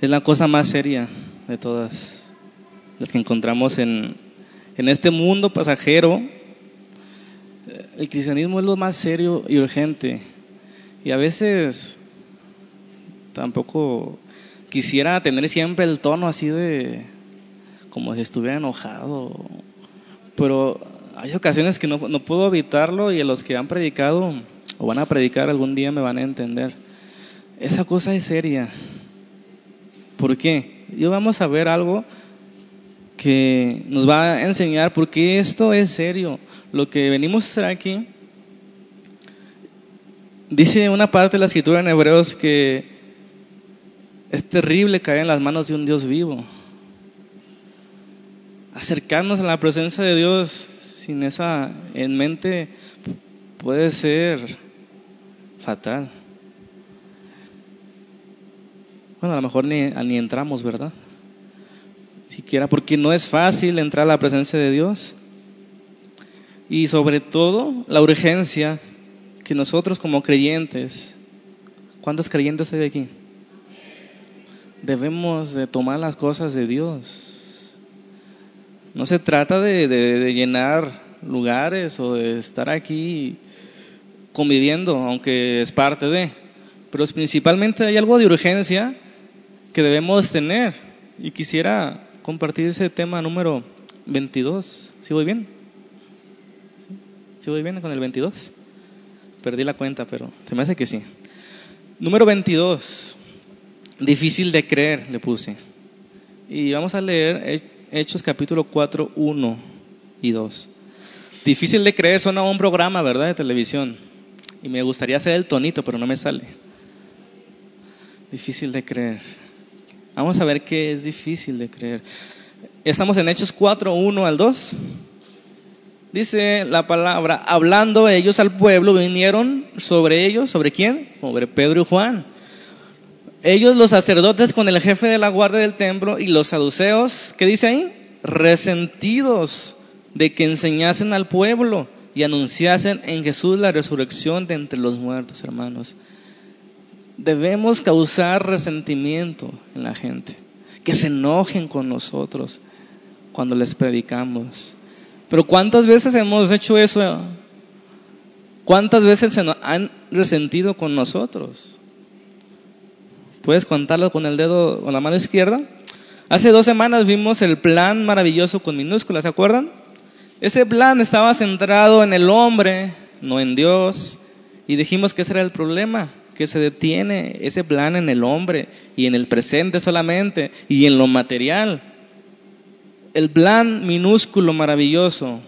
Es la cosa más seria de todas las que encontramos en, en este mundo pasajero. El cristianismo es lo más serio y urgente. Y a veces tampoco quisiera tener siempre el tono así de como si estuviera enojado. Pero hay ocasiones que no, no puedo evitarlo y los que han predicado o van a predicar algún día me van a entender. Esa cosa es seria. ¿Por qué? Y vamos a ver algo que nos va a enseñar por qué esto es serio. Lo que venimos a hacer aquí, dice una parte de la escritura en Hebreos que es terrible caer en las manos de un Dios vivo. Acercarnos a la presencia de Dios sin esa en mente puede ser fatal. Bueno, a lo mejor ni, ni entramos, ¿verdad? Siquiera porque no es fácil entrar a la presencia de Dios. Y sobre todo la urgencia que nosotros como creyentes, ¿cuántos creyentes hay aquí? Debemos de tomar las cosas de Dios. No se trata de, de llenar lugares o de estar aquí conviviendo, aunque es parte de. Pero principalmente hay algo de urgencia que debemos tener. Y quisiera compartir ese tema número 22. ¿Sí voy bien? ¿Sí voy bien con el 22? Perdí la cuenta, pero se me hace que sí. Número 22. Difícil de creer, le puse. Y vamos a leer Hechos capítulo 4, 1 y 2. Difícil de creer suena un programa, ¿verdad? De televisión. Y me gustaría hacer el tonito, pero no me sale. Difícil de creer. Vamos a ver qué es difícil de creer. Estamos en Hechos 4, 1 al 2. Dice la palabra, hablando ellos al pueblo, vinieron sobre ellos, ¿sobre quién? Sobre Pedro y Juan. Ellos los sacerdotes con el jefe de la guardia del templo y los saduceos, ¿qué dice ahí? Resentidos de que enseñasen al pueblo y anunciasen en Jesús la resurrección de entre los muertos, hermanos. Debemos causar resentimiento en la gente, que se enojen con nosotros cuando les predicamos. Pero ¿cuántas veces hemos hecho eso? ¿Cuántas veces se han resentido con nosotros? ¿Puedes contarlo con el dedo o la mano izquierda? Hace dos semanas vimos el plan maravilloso con minúsculas, ¿se acuerdan? Ese plan estaba centrado en el hombre, no en Dios. Y dijimos que ese era el problema, que se detiene ese plan en el hombre y en el presente solamente y en lo material. El plan minúsculo, maravilloso,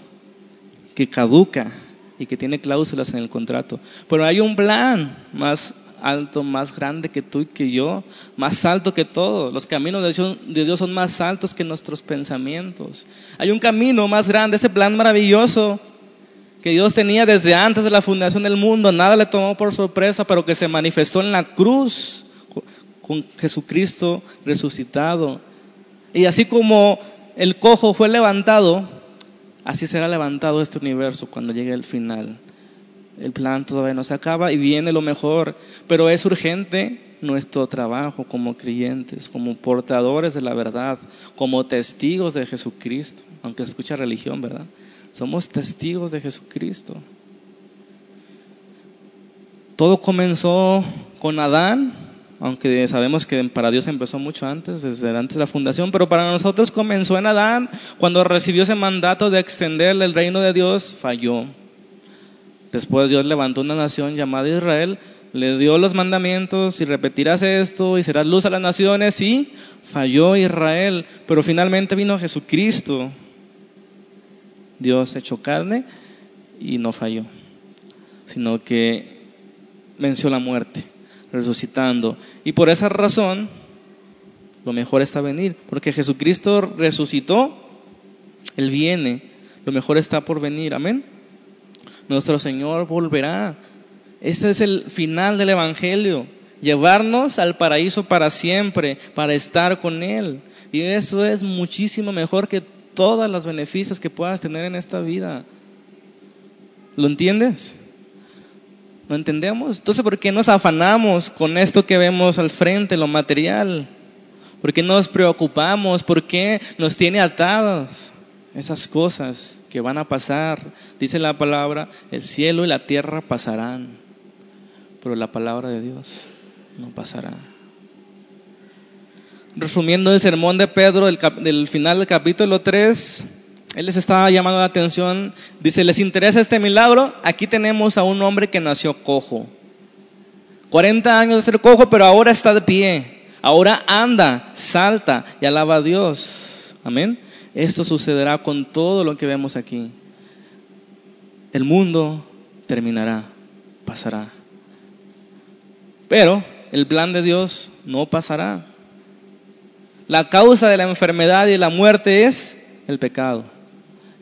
que caduca y que tiene cláusulas en el contrato. Pero hay un plan más alto, más grande que tú y que yo, más alto que todo. Los caminos de Dios son más altos que nuestros pensamientos. Hay un camino más grande, ese plan maravilloso que Dios tenía desde antes de la fundación del mundo, nada le tomó por sorpresa, pero que se manifestó en la cruz con Jesucristo resucitado. Y así como el cojo fue levantado, así será levantado este universo cuando llegue el final. El plan todavía no se acaba y viene lo mejor, pero es urgente nuestro trabajo como creyentes, como portadores de la verdad, como testigos de Jesucristo, aunque se escucha religión, ¿verdad? Somos testigos de Jesucristo. Todo comenzó con Adán, aunque sabemos que para Dios empezó mucho antes, desde antes de la fundación, pero para nosotros comenzó en Adán, cuando recibió ese mandato de extenderle el reino de Dios, falló Después Dios levantó una nación llamada Israel, le dio los mandamientos y repetirás esto y serás luz a las naciones y falló Israel, pero finalmente vino Jesucristo. Dios hecho carne y no falló, sino que venció la muerte, resucitando. Y por esa razón, lo mejor está venir, porque Jesucristo resucitó, Él viene, lo mejor está por venir, amén nuestro Señor volverá. Ese es el final del Evangelio, llevarnos al paraíso para siempre, para estar con Él. Y eso es muchísimo mejor que todos los beneficios que puedas tener en esta vida. ¿Lo entiendes? ¿Lo entendemos? Entonces, ¿por qué nos afanamos con esto que vemos al frente, lo material? ¿Por qué nos preocupamos? ¿Por qué nos tiene atados? Esas cosas que van a pasar, dice la palabra, el cielo y la tierra pasarán, pero la palabra de Dios no pasará. Resumiendo el sermón de Pedro del, del final del capítulo 3, él les estaba llamando la atención, dice, ¿les interesa este milagro? Aquí tenemos a un hombre que nació cojo. 40 años de ser cojo, pero ahora está de pie. Ahora anda, salta y alaba a Dios. Amén. Esto sucederá con todo lo que vemos aquí. El mundo terminará, pasará. Pero el plan de Dios no pasará. La causa de la enfermedad y la muerte es el pecado.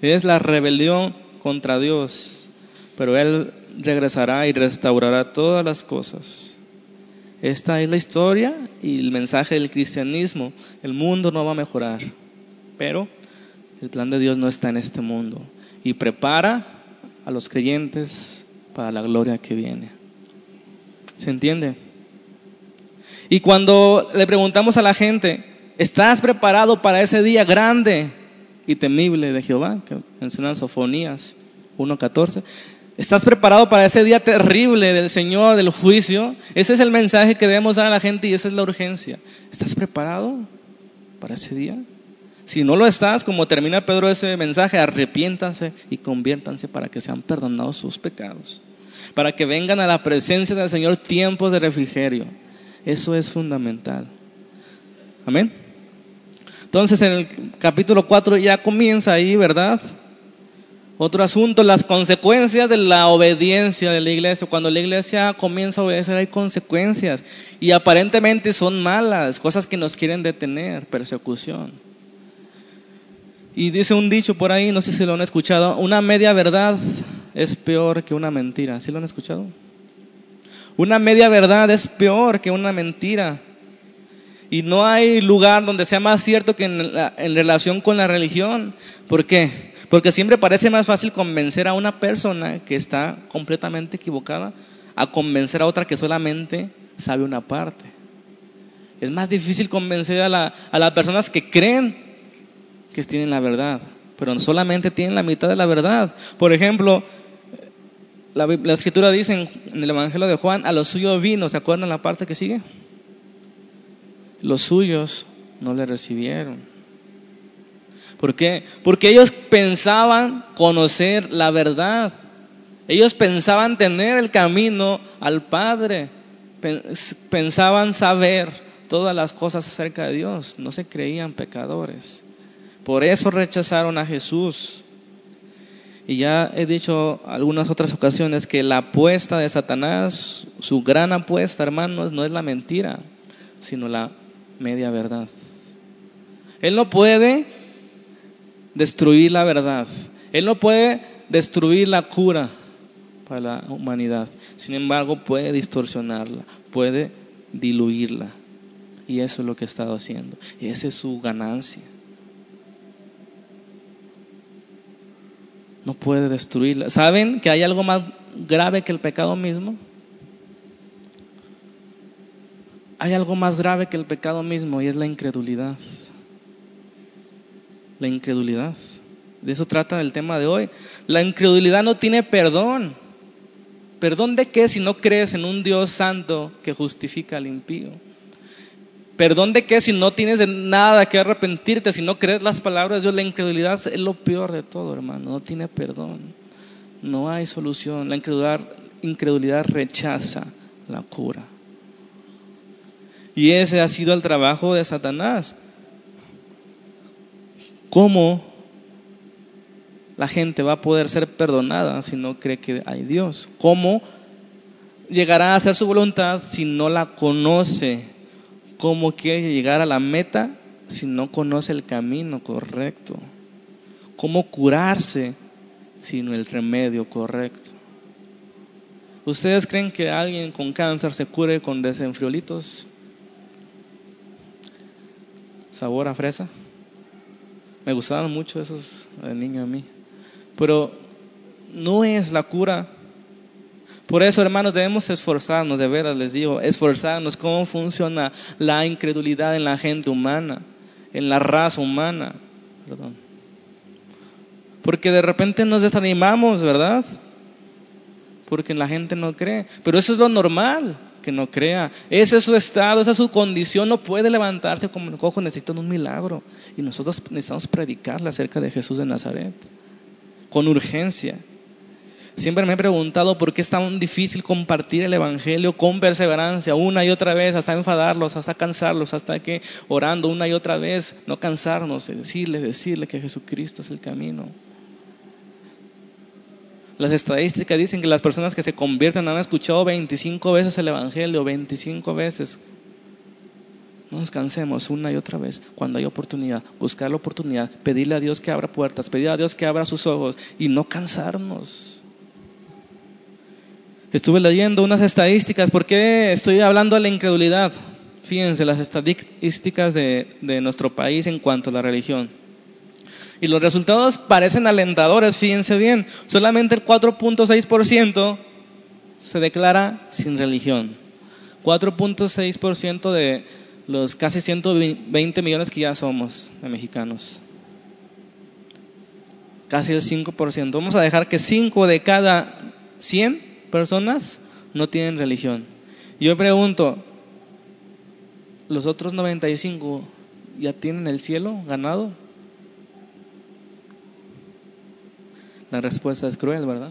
Es la rebelión contra Dios. Pero Él regresará y restaurará todas las cosas. Esta es la historia y el mensaje del cristianismo. El mundo no va a mejorar, pero el plan de Dios no está en este mundo y prepara a los creyentes para la gloria que viene. ¿Se entiende? Y cuando le preguntamos a la gente, ¿estás preparado para ese día grande y temible de Jehová? Que mencionan Sofonías 1.14. ¿Estás preparado para ese día terrible del Señor, del juicio? Ese es el mensaje que debemos dar a la gente y esa es la urgencia. ¿Estás preparado para ese día? Si no lo estás, como termina Pedro ese mensaje, arrepiéntanse y conviértanse para que sean perdonados sus pecados. Para que vengan a la presencia del Señor tiempos de refrigerio. Eso es fundamental. Amén. Entonces en el capítulo 4 ya comienza ahí, ¿verdad? Otro asunto, las consecuencias de la obediencia de la iglesia. Cuando la iglesia comienza a obedecer hay consecuencias y aparentemente son malas, cosas que nos quieren detener, persecución. Y dice un dicho por ahí, no sé si lo han escuchado, una media verdad es peor que una mentira. ¿Sí lo han escuchado? Una media verdad es peor que una mentira. Y no hay lugar donde sea más cierto que en, relación con la religión. ¿Por qué? Porque siempre parece más fácil convencer a una persona que está completamente equivocada a convencer a otra que solamente sabe una parte. Es más difícil convencer a, las personas que creen que tienen la verdad, pero solamente tienen la mitad de la verdad. Por ejemplo, la, la escritura dice en, en, el Evangelio de Juan, a los suyos vino, ¿se acuerdan la parte que sigue? Los suyos no le recibieron. ¿Por qué? Porque ellos pensaban conocer la verdad. Ellos pensaban tener el camino al Padre. Pensaban saber todas las cosas acerca de Dios. No se creían pecadores. Por eso rechazaron a Jesús. Y ya he dicho algunas otras ocasiones que la apuesta de Satanás, su gran apuesta, hermanos, no es la mentira, sino la media verdad. Él no puede destruir la verdad. Él no puede destruir la cura para la humanidad. Sin embargo, puede distorsionarla, puede diluirla. Y eso es lo que ha estado haciendo. Y esa es su ganancia. No puede destruirla. ¿Saben que hay algo más grave que el pecado mismo? Hay algo más grave que el pecado mismo y es la incredulidad la incredulidad. De eso trata el tema de hoy. La incredulidad no tiene perdón. ¿Perdón de qué si no crees en un Dios santo que justifica al impío? ¿Perdón de qué si no tienes nada que arrepentirte, si no crees las palabras de Dios? La incredulidad es lo peor de todo, hermano. No tiene perdón. No hay solución. La incredulidad, incredulidad rechaza la cura. Y ese ha sido el trabajo de Satanás. ¿Cómo la gente va a poder ser perdonada si no cree que hay Dios? ¿Cómo llegará a hacer su voluntad si no la conoce? ¿Cómo quiere llegar a la meta si no conoce el camino correcto? ¿Cómo curarse sin el remedio correcto? ¿Ustedes creen que alguien con cáncer se cure con desenfriolitos? ¿Sabor a fresa? Me gustaban mucho esos de niño a mí. Pero no es la cura. Por eso, hermanos, debemos esforzarnos, de veras les digo, esforzarnos cómo funciona la incredulidad en la gente humana, en la raza humana. Perdón. Porque de repente nos desanimamos, ¿verdad? Porque la gente no cree. Pero eso es lo normal, que no crea. Ese es su estado, esa es su condición. No puede levantarse como el cojo, necesitan un milagro. Y nosotros necesitamos predicarle acerca de Jesús de Nazaret, con urgencia. Siempre me he preguntado por qué es tan difícil compartir el Evangelio con perseverancia una y otra vez, hasta enfadarlos, hasta cansarlos, hasta que orando una y otra vez, no cansarnos, decirle, decirle que Jesucristo es el camino. Las estadísticas dicen que las personas que se convierten han escuchado 25 veces el Evangelio, 25 veces. No nos cansemos una y otra vez cuando hay oportunidad, buscar la oportunidad, pedirle a Dios que abra puertas, pedirle a Dios que abra sus ojos y no cansarnos. Estuve leyendo unas estadísticas, ¿por qué estoy hablando de la incredulidad? Fíjense, las estadísticas de, de nuestro país en cuanto a la religión. Y los resultados parecen alentadores, fíjense bien. Solamente el 4.6% se declara sin religión. 4.6% de los casi 120 millones que ya somos de mexicanos. Casi el 5%. Vamos a dejar que 5 de cada 100 personas no tienen religión. Yo pregunto, ¿los otros 95 ya tienen el cielo ganado? La respuesta es cruel, ¿verdad?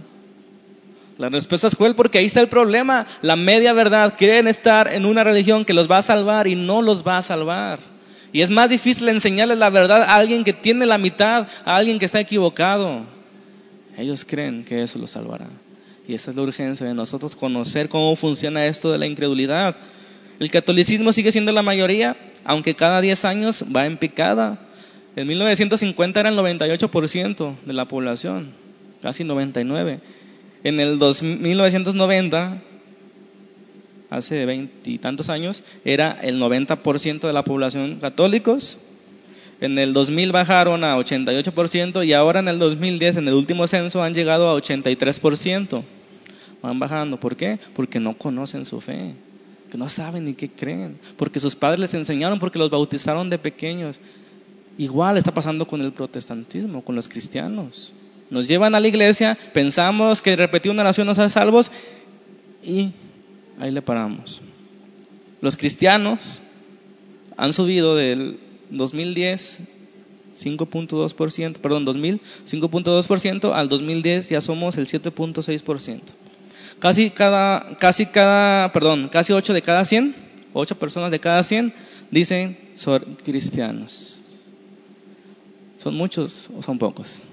La respuesta es cruel porque ahí está el problema. La media verdad. Quieren estar en una religión que los va a salvar y no los va a salvar. Y es más difícil enseñarles la verdad a alguien que tiene la mitad, a alguien que está equivocado. Ellos creen que eso los salvará. Y esa es la urgencia de nosotros conocer cómo funciona esto de la incredulidad. El catolicismo sigue siendo la mayoría, aunque cada 10 años va en picada. En 1950 era el 98% de la población casi 99. En el 1990, hace veintitantos años, era el 90% de la población católicos. En el 2000 bajaron a 88% y ahora en el 2010, en el último censo, han llegado a 83%. Van bajando. ¿Por qué? Porque no conocen su fe, que no saben ni qué creen, porque sus padres les enseñaron, porque los bautizaron de pequeños. Igual está pasando con el protestantismo, con los cristianos. Nos llevan a la iglesia, pensamos que repetir una oración nos hace salvos y ahí le paramos. Los cristianos han subido del 2010 5.2%, perdón, 2000 5.2% al 2010 ya somos el 7.6%. Casi cada casi cada, perdón, casi 8 de cada 100, 8 personas de cada 100 dicen son cristianos. ¿Son muchos o son pocos?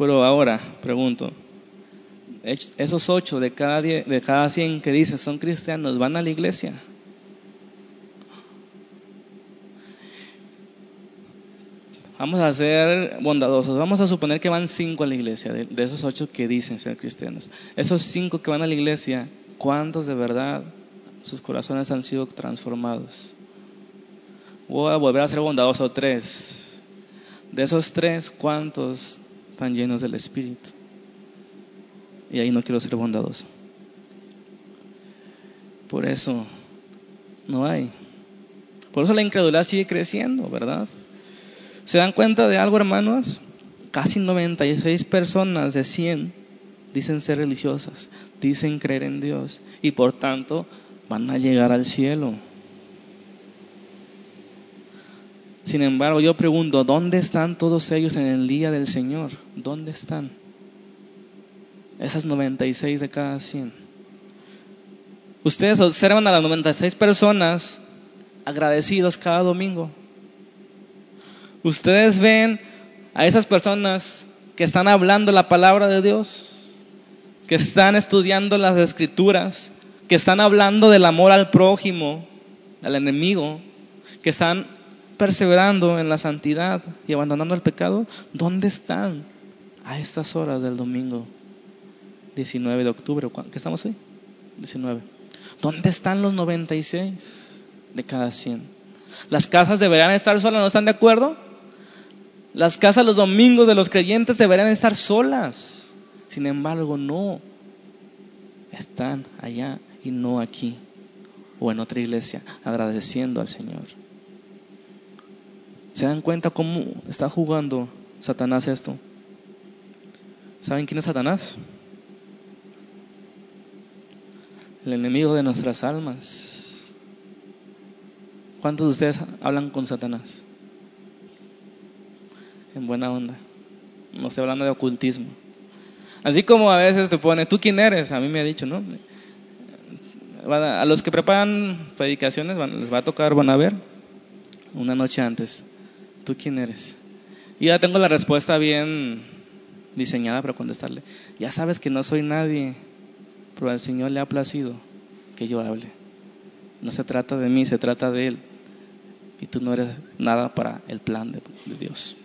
Pero ahora, pregunto, esos ocho de cada, de cada cien que dicen son cristianos, ¿van a la iglesia? Vamos a ser bondadosos. Vamos a suponer que van cinco a la iglesia, de, de, esos ocho que dicen ser cristianos. Esos cinco que van a la iglesia, ¿cuántos de verdad sus corazones han sido transformados? Voy a volver a ser bondadoso. Tres. De esos tres, ¿cuántos están llenos del Espíritu. Y ahí no quiero ser bondadoso. Por eso no hay. Por eso la incredulidad sigue creciendo, ¿verdad? ¿Se dan cuenta de algo, hermanos? Casi 96 personas de 100 dicen ser religiosas, dicen creer en Dios y por tanto van a llegar al cielo. Sin embargo, yo pregunto, ¿dónde están todos ellos en el día del Señor? ¿Dónde están? Esas 96 de cada 100. Ustedes observan a las 96 personas agradecidos cada domingo. Ustedes ven a esas personas que están hablando la palabra de Dios, que están estudiando las escrituras, que están hablando del amor al prójimo, al enemigo, que están perseverando en la santidad y abandonando el pecado, ¿dónde están a estas horas del domingo 19 de octubre? ¿Qué estamos ahí? 19. ¿Dónde están los 96 de cada 100? Las casas deberían estar solas, ¿no están de acuerdo? Las casas los domingos de los creyentes deberían estar solas. Sin embargo, no. Están allá y no aquí. O en otra iglesia, agradeciendo al Señor. ¿Se dan cuenta cómo está jugando Satanás esto? ¿Saben quién es Satanás? El enemigo de nuestras almas. ¿Cuántos de ustedes hablan con Satanás? En buena onda. No estoy hablando de ocultismo. Así como a veces te pone, ¿tú quién eres? A mí me ha dicho, ¿no? A los que preparan predicaciones les va a tocar, van a ver, una noche antes. ¿Tú quién eres? Y ya tengo la respuesta bien diseñada para contestarle. Ya sabes que no soy nadie, pero al Señor le ha placido que yo hable. No se trata de mí, se trata de Él. Y tú no eres nada para el plan de, Dios.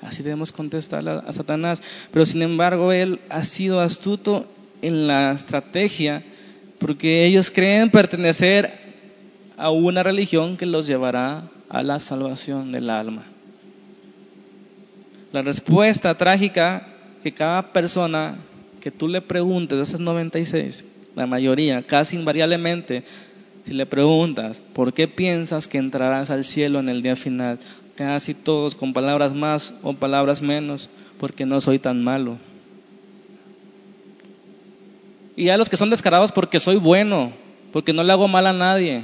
Así debemos contestar a, a Satanás. Pero sin embargo, Él ha sido astuto en la estrategia porque ellos creen pertenecer a una religión que los llevará a la salvación del alma. La respuesta trágica que cada persona que tú le preguntes, esas 96, la mayoría, casi invariablemente, si le preguntas, ¿por qué piensas que entrarás al cielo en el día final? Casi todos con palabras más o palabras menos, porque no soy tan malo. Y a los que son descarados porque soy bueno, porque no le hago mal a nadie.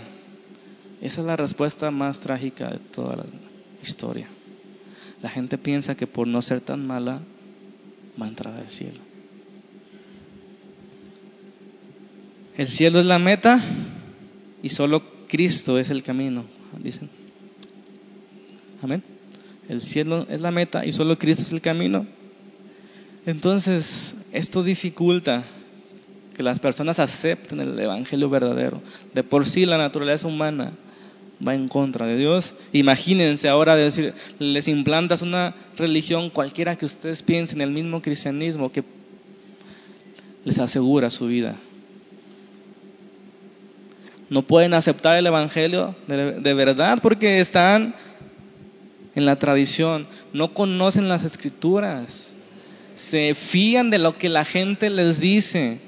Esa es la respuesta más trágica de toda la historia. La gente piensa que por no ser tan mala va a entrar al cielo. El cielo es la meta y solo Cristo es el camino, dicen. Amén. El cielo es la meta y solo Cristo es el camino. Entonces, esto dificulta que las personas acepten el Evangelio verdadero. De por sí la naturaleza humana va en contra de Dios. Imagínense ahora decir, les implantas una religión cualquiera que ustedes piensen, el mismo cristianismo que les asegura su vida. No pueden aceptar el Evangelio de, de verdad porque están en la tradición, no conocen las escrituras, se fían de lo que la gente les dice,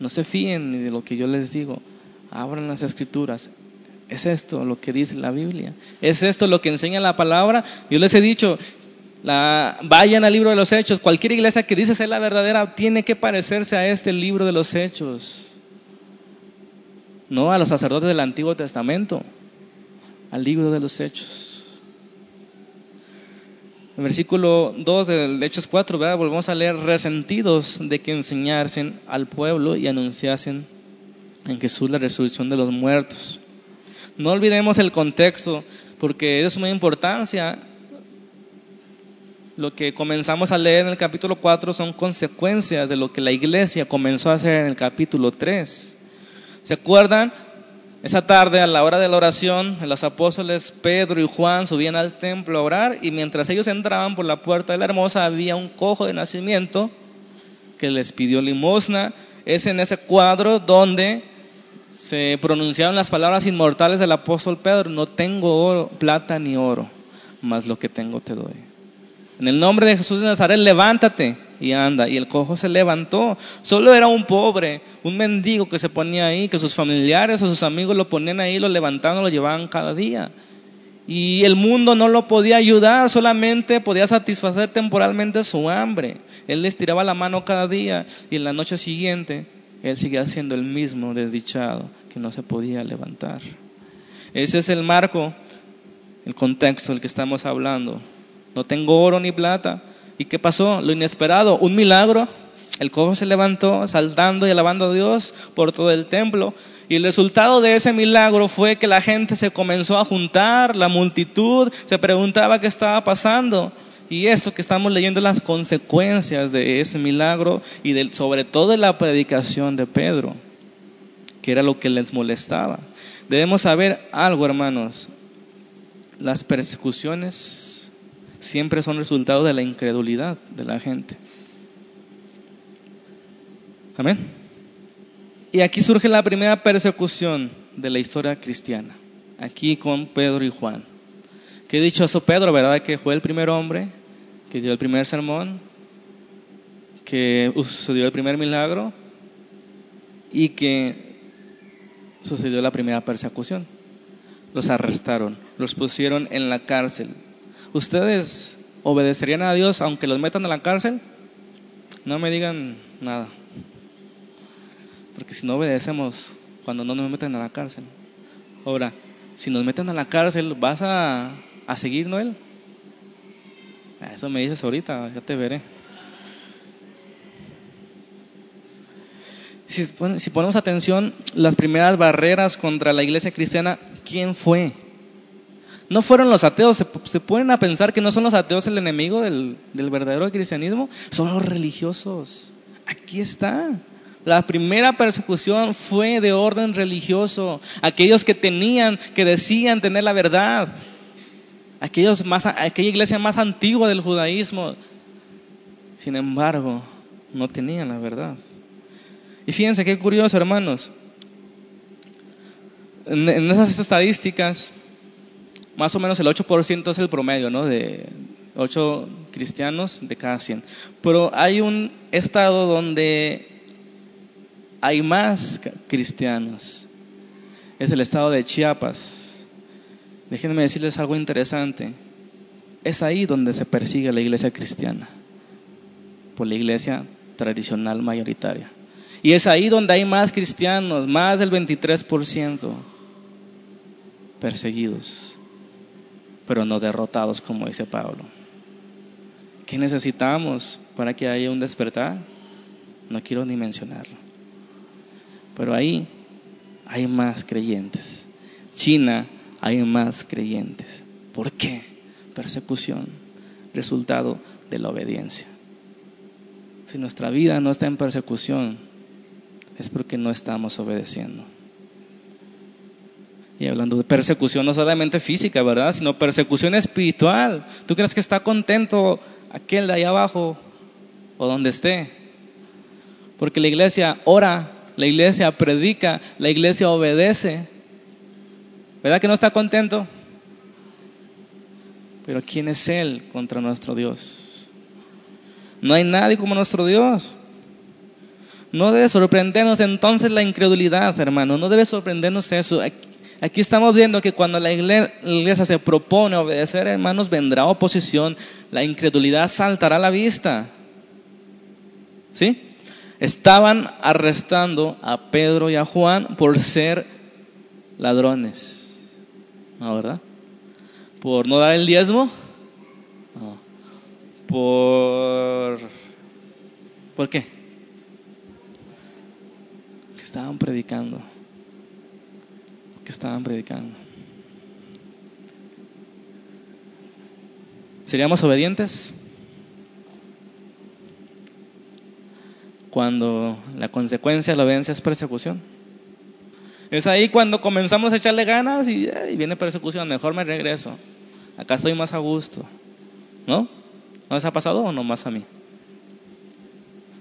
no se fíen ni de lo que yo les digo, abran las escrituras, es esto lo que dice la Biblia. Es esto lo que enseña la palabra. Yo les he dicho, la, vayan al libro de los hechos. Cualquier iglesia que dice ser la verdadera tiene que parecerse a este libro de los hechos. No a los sacerdotes del Antiguo Testamento, al libro de los hechos. El versículo 2 del Hechos 4, ¿verdad? volvemos a leer, resentidos de que enseñasen al pueblo y anunciasen en Jesús la resurrección de los muertos. No olvidemos el contexto, porque es de suma importancia. Lo que comenzamos a leer en el capítulo 4 son consecuencias de lo que la iglesia comenzó a hacer en el capítulo 3. ¿Se acuerdan? Esa tarde, a la hora de la oración, los apóstoles Pedro y Juan subían al templo a orar y mientras ellos entraban por la puerta de la hermosa había un cojo de nacimiento que les pidió limosna. Es en ese cuadro donde se pronunciaron las palabras inmortales del apóstol Pedro, no tengo oro, plata ni oro, mas lo que tengo te doy. En el nombre de Jesús de Nazaret, levántate y anda. Y el cojo se levantó. Solo era un pobre, un mendigo que se ponía ahí, que sus familiares o sus amigos lo ponían ahí, lo levantaban, lo llevaban cada día. Y el mundo no lo podía ayudar, solamente podía satisfacer temporalmente su hambre. Él les tiraba la mano cada día y en la noche siguiente él seguía siendo el mismo desdichado que no se podía levantar. Ese es el marco, el contexto del que estamos hablando. No tengo oro ni plata. ¿Y qué pasó? Lo inesperado, un milagro. El cojo se levantó saltando y alabando a Dios por todo el templo. Y el resultado de ese milagro fue que la gente se comenzó a juntar, la multitud se preguntaba qué estaba pasando. Y esto que estamos leyendo las consecuencias de ese milagro y sobre todo de la predicación de Pedro, que era lo que les molestaba. Debemos saber algo, hermanos. Las persecuciones siempre son resultado de la incredulidad de la gente. Amén. Y aquí surge la primera persecución de la historia cristiana. Aquí con Pedro y Juan. Qué dichoso Pedro, ¿verdad? Que fue el primer hombre que dio el primer sermón. que sucedió el primer milagro y que sucedió la primera persecución. Los arrestaron, los pusieron en la cárcel. ¿Ustedes obedecerían a Dios aunque los metan a la cárcel? No me digan nada. Porque si no obedecemos cuando no nos meten a la cárcel. Ahora, si nos meten a la cárcel, ¿vas a, a seguir, Noel? Eso me dices ahorita, ya te veré. Si, ponemos atención, las primeras barreras contra la iglesia cristiana, ¿quién fue? No fueron los ateos, se, se pueden a pensar que no son los ateos el enemigo del, del verdadero cristianismo, son los religiosos. Aquí está. La primera persecución fue de orden religioso. Aquellos que tenían, que decían tener la verdad. Aquellos más, aquella iglesia más antigua del judaísmo. Sin embargo, no tenían la verdad. Y fíjense qué curioso, hermanos. En, esas estadísticas, más o menos el 8% es el promedio, ¿no? De 8 cristianos de cada 100. Pero hay un estado donde hay más cristianos. Es el estado de Chiapas. Déjenme decirles algo interesante. Es ahí donde se persigue la iglesia cristiana, por la iglesia tradicional mayoritaria. Y es ahí donde hay más cristianos, más del 23% perseguidos, pero no derrotados, como dice Pablo. ¿Qué necesitamos para que haya un despertar? No quiero ni mencionarlo. Pero ahí hay más creyentes. China hay más creyentes. ¿Por qué? Persecución, resultado de la obediencia. Si nuestra vida no está en persecución, es porque no estamos obedeciendo. Y hablando de persecución, no solamente física, ¿verdad? Sino persecución espiritual. ¿Tú crees que está contento aquel de ahí abajo o donde esté? Porque la iglesia ora la iglesia predica, la iglesia obedece. ¿Verdad que no está contento? Pero ¿quién es Él contra nuestro Dios? No hay nadie como nuestro Dios. No debe sorprendernos entonces la incredulidad, hermano. No debe sorprendernos eso. Aquí estamos viendo que cuando la iglesia se propone obedecer, hermanos, vendrá oposición. La incredulidad saltará a la vista. ¿Sí? estaban arrestando a Pedro y a Juan por ser ladrones. ¿No, verdad? ¿Por no dar el diezmo? No. ¿Por... ¿Por qué? Que estaban predicando. Que estaban predicando. ¿Seríamos obedientes? cuando la consecuencia de la obediencia es persecución. Es ahí cuando comenzamos a echarle ganas y, viene persecución, mejor me regreso. Acá estoy más a gusto. ¿No? ¿No les ha pasado o no más a mí?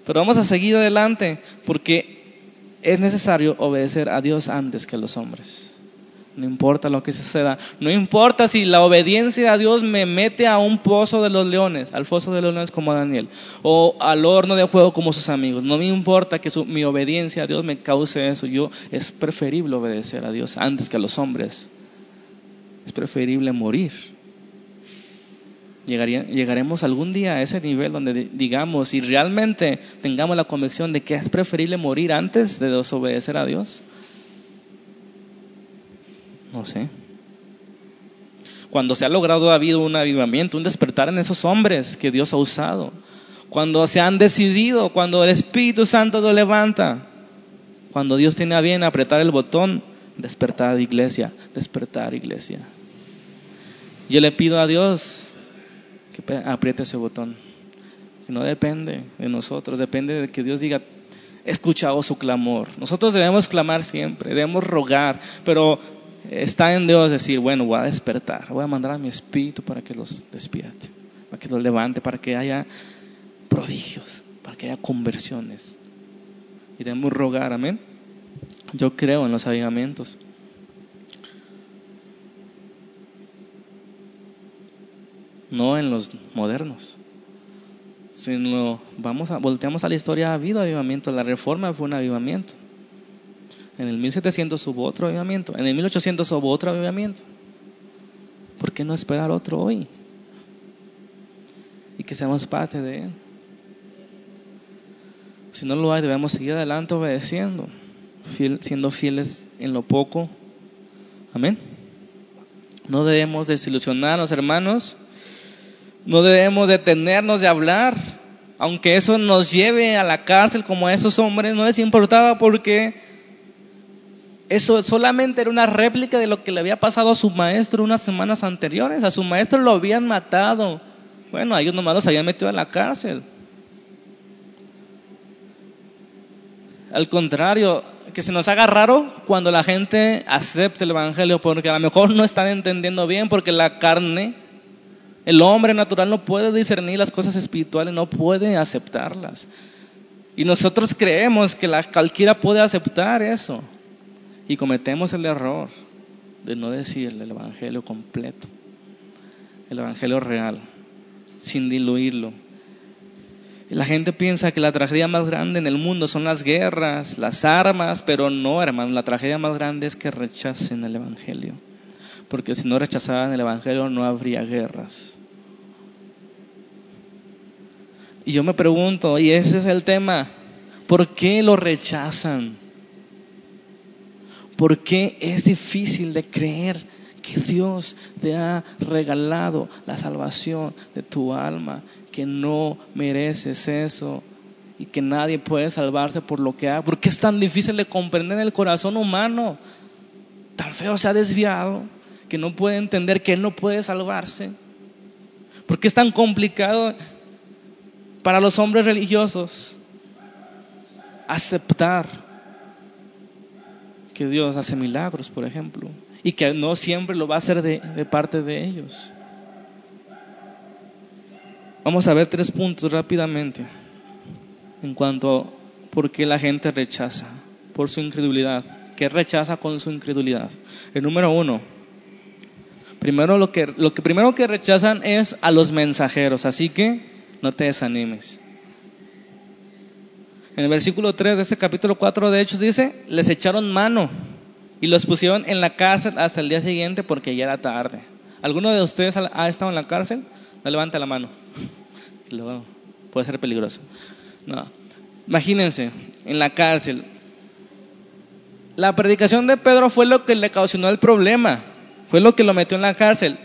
Pero vamos a seguir adelante porque es necesario obedecer a Dios antes que a los hombres. No importa lo que suceda. No importa si la obediencia a Dios me mete a un pozo de los leones, al foso de los leones como Daniel, o al horno de fuego como sus amigos. No me importa que mi obediencia a Dios me cause eso. Yo es preferible obedecer a Dios antes que a los hombres. Es preferible morir. llegaremos algún día a ese nivel donde digamos y realmente tengamos la convicción de que es preferible morir antes de desobedecer a Dios. No sé. Cuando se ha logrado, ha habido un avivamiento, un despertar en esos hombres que Dios ha usado. Cuando se han decidido, cuando el Espíritu Santo lo levanta. Cuando Dios tiene a bien apretar el botón, despertar iglesia, despertar iglesia. Yo le pido a Dios que apriete ese botón. No depende de nosotros, depende de que Dios diga, escuchado su clamor. Nosotros debemos clamar siempre, debemos rogar, pero está en Dios decir, bueno, voy a despertar, voy a mandar a mi espíritu para que los despierte, para que los levante, para que haya prodigios, para que haya conversiones. Y debemos rogar, amén. Yo creo en los avivamientos. No en los modernos, Si no, vamos a, volteamos a la historia, ha habido avivamiento. La reforma fue un avivamiento. En el 1700 hubo otro avivamiento. En el 1800 hubo otro avivamiento. ¿Por qué no esperar otro hoy? Y que seamos parte de él. Si no lo hay, debemos seguir adelante obedeciendo, siendo fieles en lo poco. Amén. No debemos desilusionarnos, hermanos. No debemos detenernos de hablar, aunque eso nos lleve a la cárcel como a esos hombres, no les importaba porque eso solamente era una réplica de lo que le había pasado a su maestro unas semanas anteriores. A su maestro lo habían matado. Bueno, ellos nomás los habían metido a la cárcel. Al contrario, que se nos haga raro cuando la gente acepte el Evangelio, porque a lo mejor no están entendiendo bien, porque la carne, el hombre natural no puede discernir las cosas espirituales, no puede aceptarlas. Y nosotros creemos que la, cualquiera puede aceptar eso. Y cometemos el error de no decirle el Evangelio completo, el Evangelio real, sin diluirlo. La gente piensa que la tragedia más grande en el mundo son las guerras, las armas, pero no, hermano, la tragedia más grande es que rechacen el Evangelio. Porque si no rechazaban el Evangelio no habría guerras. Y yo me pregunto, y ese es el tema, ¿por qué lo rechazan? ¿Por qué es difícil de creer que Dios te ha regalado la salvación de tu alma, que no mereces eso y que nadie puede salvarse por lo que haga. ¿Por qué es tan difícil de comprender el corazón humano? Tan feo se ha desviado que no puede entender que Él no puede salvarse. ¿Por qué es tan complicado para los hombres religiosos aceptar que Dios hace milagros, por ejemplo? y que no siempre lo va a hacer de, parte de ellos. Vamos a ver tres puntos rápidamente en cuanto a por qué la gente rechaza, por su incredulidad. ¿Qué rechaza con su incredulidad? El número uno, primero lo que, lo que primero que rechazan es a los mensajeros, así que no te desanimes. En el versículo 3 de este capítulo 4 de Hechos dice, les echaron mano y los pusieron en la cárcel hasta el día siguiente porque ya era tarde. ¿Alguno de ustedes ha estado en la cárcel? No levante la mano. puede ser peligroso. No. Imagínense, en la cárcel. La predicación de Pedro fue lo que le causó el problema, fue lo que lo metió en la cárcel.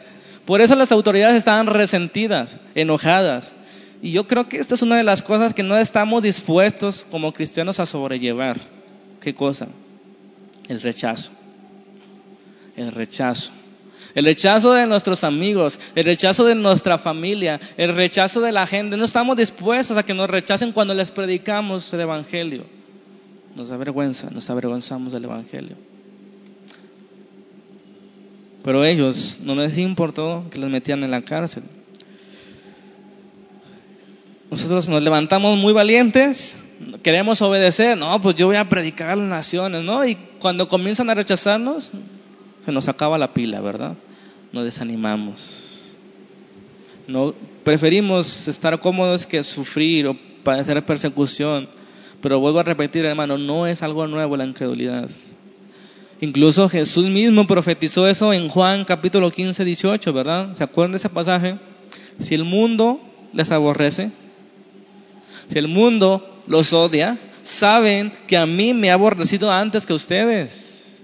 Por eso las autoridades estaban resentidas, enojadas. Y yo creo que esta es una de las cosas que no estamos dispuestos como cristianos a sobrellevar. ¿Qué cosa? El rechazo. El rechazo. El rechazo de nuestros amigos, el rechazo de nuestra familia, el rechazo de la gente. No estamos dispuestos a que nos rechacen cuando les predicamos el Evangelio. Nos avergüenza, nos avergonzamos del Evangelio. Pero ellos no les importó que los metían en la cárcel. Nosotros nos levantamos muy valientes, queremos obedecer, no, pues yo voy a predicar a las naciones, ¿no? Y cuando comienzan a rechazarnos, se nos acaba la pila, ¿verdad? Nos desanimamos. No, preferimos estar cómodos que sufrir o padecer persecución. Pero vuelvo a repetir, hermano, no es algo nuevo la incredulidad. Incluso Jesús mismo profetizó eso en Juan capítulo 15, 18, ¿verdad? ¿Se acuerdan de ese pasaje? Si el mundo les aborrece, si el mundo los odia, saben que a mí me ha aborrecido antes que ustedes.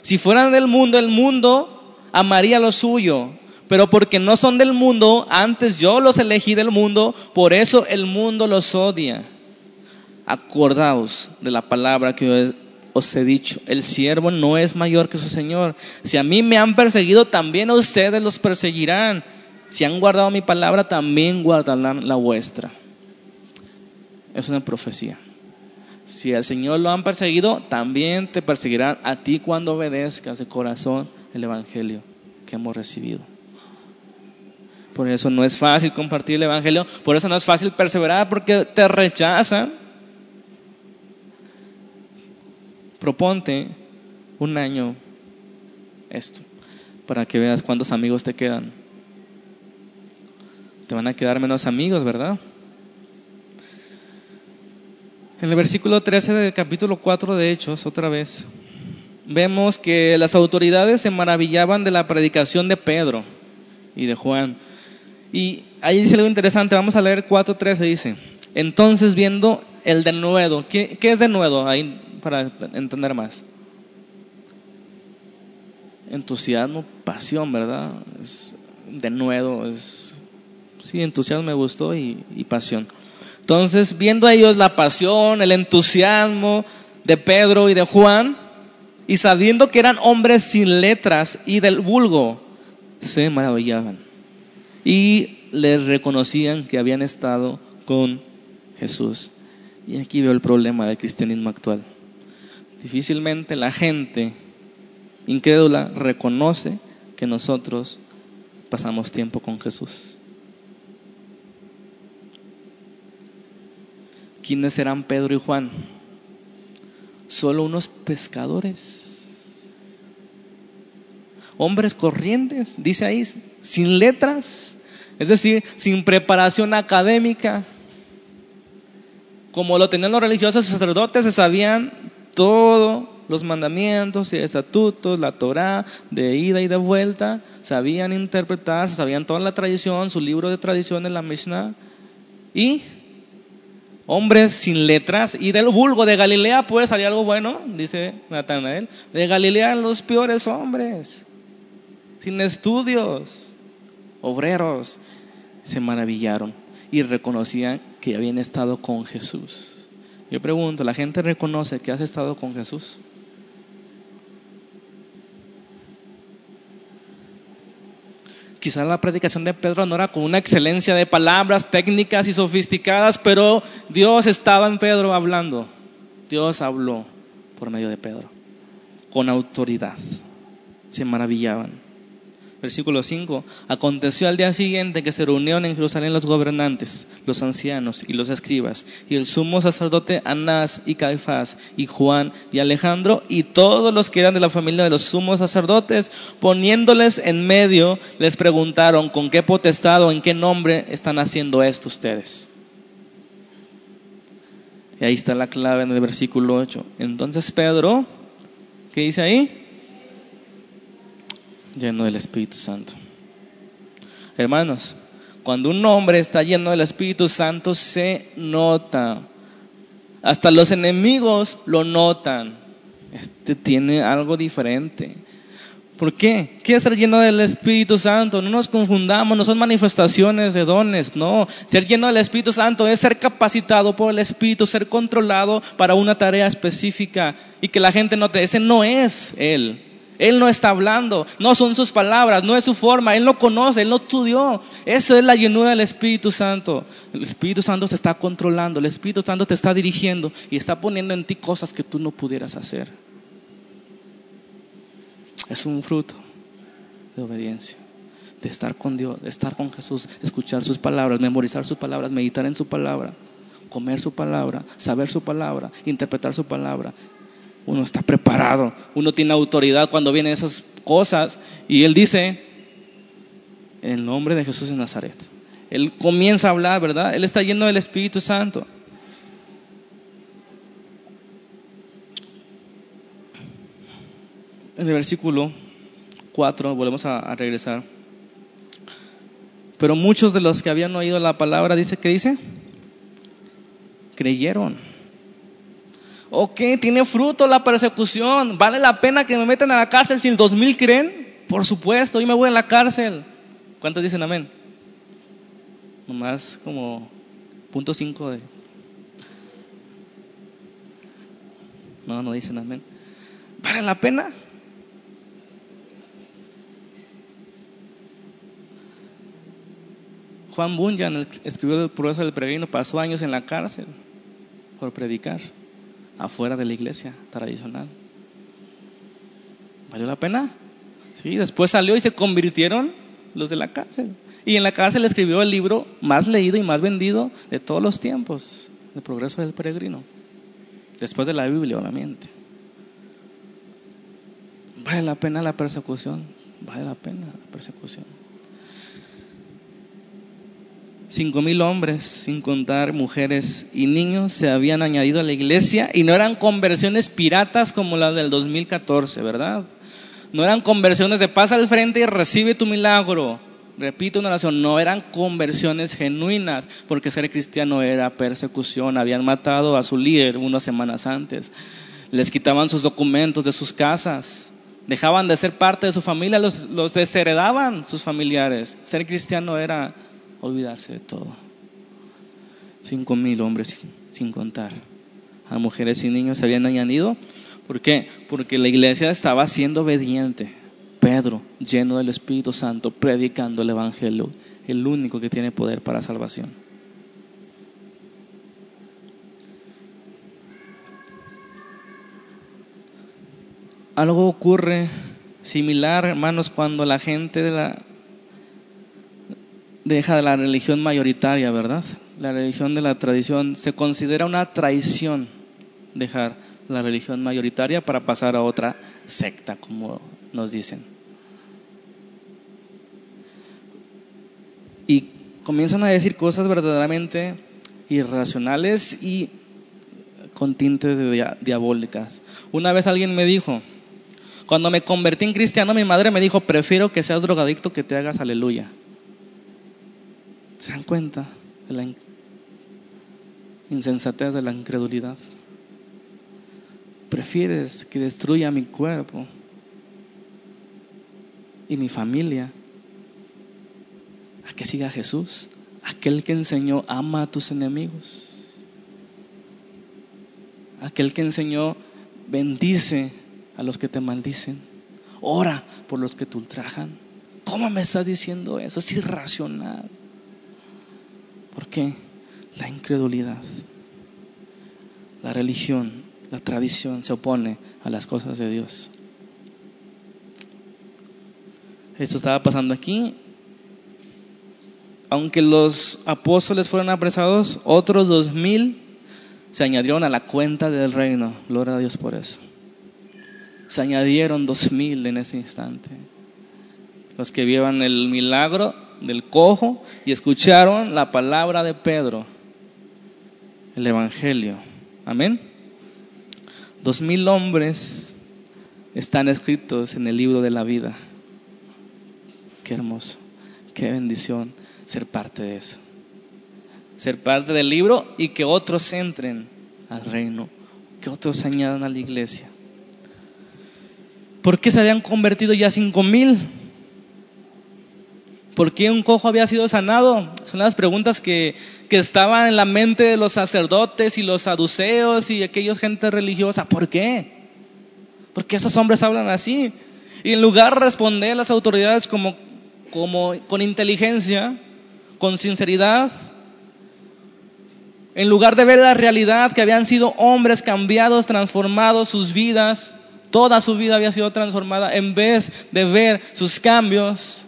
Si fueran del mundo, el mundo amaría lo suyo, pero porque no son del mundo, antes yo los elegí del mundo, por eso el mundo los odia. Acordaos de la palabra que os he dicho, el siervo no es mayor que su Señor. Si a mí me han perseguido, también a ustedes los perseguirán. Si han guardado mi palabra, también guardarán la vuestra es una profecía. Si al Señor lo han perseguido, también te perseguirán a ti cuando obedezcas de corazón el Evangelio que hemos recibido. Por eso no es fácil compartir el Evangelio, por eso no es fácil perseverar, porque te rechazan. Proponte un año esto, para que veas cuántos amigos te quedan. Te van a quedar menos amigos, ¿verdad? En el versículo 13 del capítulo 4 de Hechos, otra vez, vemos que las autoridades se maravillaban de la predicación de Pedro y de Juan. Y ahí dice algo interesante, vamos a leer 4.13, dice, entonces viendo el denuedo, ¿qué, ¿qué es denuedo? Ahí para entender más. Entusiasmo, pasión, ¿verdad? Es denuedo, es... Sí, entusiasmo me gustó y, y pasión. Entonces, viendo a ellos la pasión, el entusiasmo de Pedro y de Juan, y sabiendo que eran hombres sin letras y del vulgo, se maravillaban y les reconocían que habían estado con Jesús. Y aquí veo el problema del cristianismo actual. Difícilmente la gente incrédula reconoce que nosotros pasamos tiempo con Jesús. ¿Quiénes eran Pedro y Juan? Solo unos pescadores. Hombres corrientes, dice ahí, sin letras, es decir, sin preparación académica. Como lo tenían los religiosos sacerdotes, se sabían todos los mandamientos y estatutos, la Torah, de ida y de vuelta, sabían interpretar, sabían toda la tradición, su libro de tradiciones, la Mishnah, y hombres sin letras, y del vulgo de Galilea puede salir algo bueno, dice Natanael, de Galilea los peores hombres, sin estudios, obreros, se maravillaron y reconocían que habían estado con Jesús. Yo pregunto, ¿la gente reconoce que has estado con Jesús? Quizás la predicación de Pedro no era con una excelencia de palabras técnicas y sofisticadas, pero Dios estaba en Pedro hablando. Dios habló por medio de Pedro, con autoridad. Se maravillaban. Versículo 5. Aconteció al día siguiente que se reunieron en Jerusalén los gobernantes, los ancianos y los escribas, y el sumo sacerdote Anás y Caifás, y Juan y Alejandro, y todos los que eran de la familia de los sumos sacerdotes, poniéndoles en medio, les preguntaron con qué potestad o en qué nombre están haciendo esto ustedes. Y ahí está la clave en el versículo 8. Entonces Pedro, ¿qué dice ahí? Lleno del Espíritu Santo. Hermanos, cuando un hombre está lleno del Espíritu Santo se nota. Hasta los enemigos lo notan. Este tiene algo diferente. ¿Por qué? ¿Qué es ser lleno del Espíritu Santo? No nos confundamos, no son manifestaciones de dones, no. Ser lleno del Espíritu Santo es ser capacitado por el Espíritu, ser controlado para una tarea específica y que la gente note, ese no es Él. Él no está hablando, no son sus palabras, no es su forma, Él no conoce, Él no estudió. Eso es la llenura del Espíritu Santo. El Espíritu Santo se está controlando, el Espíritu Santo te está dirigiendo y está poniendo en ti cosas que tú no pudieras hacer. Es un fruto de obediencia, de estar con Dios, de estar con Jesús, escuchar sus palabras, memorizar sus palabras, meditar en su palabra, comer su palabra, saber su palabra, interpretar su palabra uno está preparado, uno tiene autoridad cuando vienen esas cosas. Y él dice, en el nombre de Jesús de Nazaret. Él comienza a hablar, ¿verdad? Él está lleno del Espíritu Santo. En el versículo 4, volvemos a, a regresar. Pero muchos de los que habían oído la palabra, dice que dice, creyeron. Ok, tiene fruto la persecución. ¿Vale la pena que me metan a la cárcel si el 2000 creen? Por supuesto, yo me voy a la cárcel. ¿Cuántos dicen amén? Nomás como punto 5 de... No, no dicen amén. ¿Vale la pena? Juan Bunyan escribió el progreso del peregrino, pasó años en la cárcel por predicar afuera de la iglesia tradicional. ¿Valió la pena? Sí, después salió y se convirtieron los de la cárcel. Y en la cárcel escribió el libro más leído y más vendido de todos los tiempos, El progreso del peregrino. Después de la Biblia, obviamente. ¿Vale la pena la persecución? Vale la pena la persecución. Cinco mil hombres, sin contar mujeres y niños, se habían añadido a la iglesia y no eran conversiones piratas como las del 2014, ¿verdad? No eran conversiones de pasa al frente y recibe tu milagro. Repito una oración, no eran conversiones genuinas, porque ser cristiano era persecución. Habían matado a su líder unas semanas antes. Les quitaban sus documentos de sus casas. Dejaban de ser parte de su familia, los, los desheredaban sus familiares. Ser cristiano era olvidarse de todo. Cinco mil hombres sin, contar. A mujeres y niños se habían añadido. ¿Por qué? Porque la iglesia estaba siendo obediente. Pedro, lleno del Espíritu Santo, predicando el Evangelio, el único que tiene poder para salvación. Algo ocurre similar, hermanos, cuando la gente de la, deja de la religión mayoritaria, ¿verdad? La religión de la tradición. Se considera una traición dejar la religión mayoritaria para pasar a otra secta, como nos dicen. Y comienzan a decir cosas verdaderamente irracionales y con tintes diabólicas. Una vez alguien me dijo, cuando me convertí en cristiano, mi madre me dijo, prefiero que seas drogadicto que te hagas aleluya. ¿Se dan cuenta de la insensatez de la incredulidad? Prefieres que destruya mi cuerpo y mi familia a que siga Jesús, aquel que enseñó ama a tus enemigos, aquel que enseñó bendice a los que te maldicen, ora por los que te ultrajan. ¿Cómo me estás diciendo eso? Es irracional. ¿Por qué? La incredulidad. La religión, la tradición se opone a las cosas de Dios. Esto estaba pasando aquí. Aunque los apóstoles fueron apresados, otros dos mil se añadieron a la cuenta del reino. Gloria a Dios por eso. Se añadieron dos mil en ese instante. Los que vieron el milagro del cojo y escucharon la palabra de Pedro, el Evangelio. Amén. Dos mil hombres están escritos en el libro de la vida. Qué hermoso, qué bendición ser parte de eso. Ser parte del libro y que otros entren al reino, que otros añadan a la iglesia. ¿Por qué se habían convertido ya cinco mil? ¿Por qué un cojo había sido sanado? Son las preguntas que, que estaban en la mente de los sacerdotes y los saduceos y aquellos gente religiosa. ¿Por qué? ¿Por qué esos hombres hablan así? Y en lugar de responder a las autoridades como, como con inteligencia, con sinceridad, en lugar de ver la realidad que habían sido hombres cambiados, transformados sus vidas, toda su vida había sido transformada, en vez de ver sus cambios,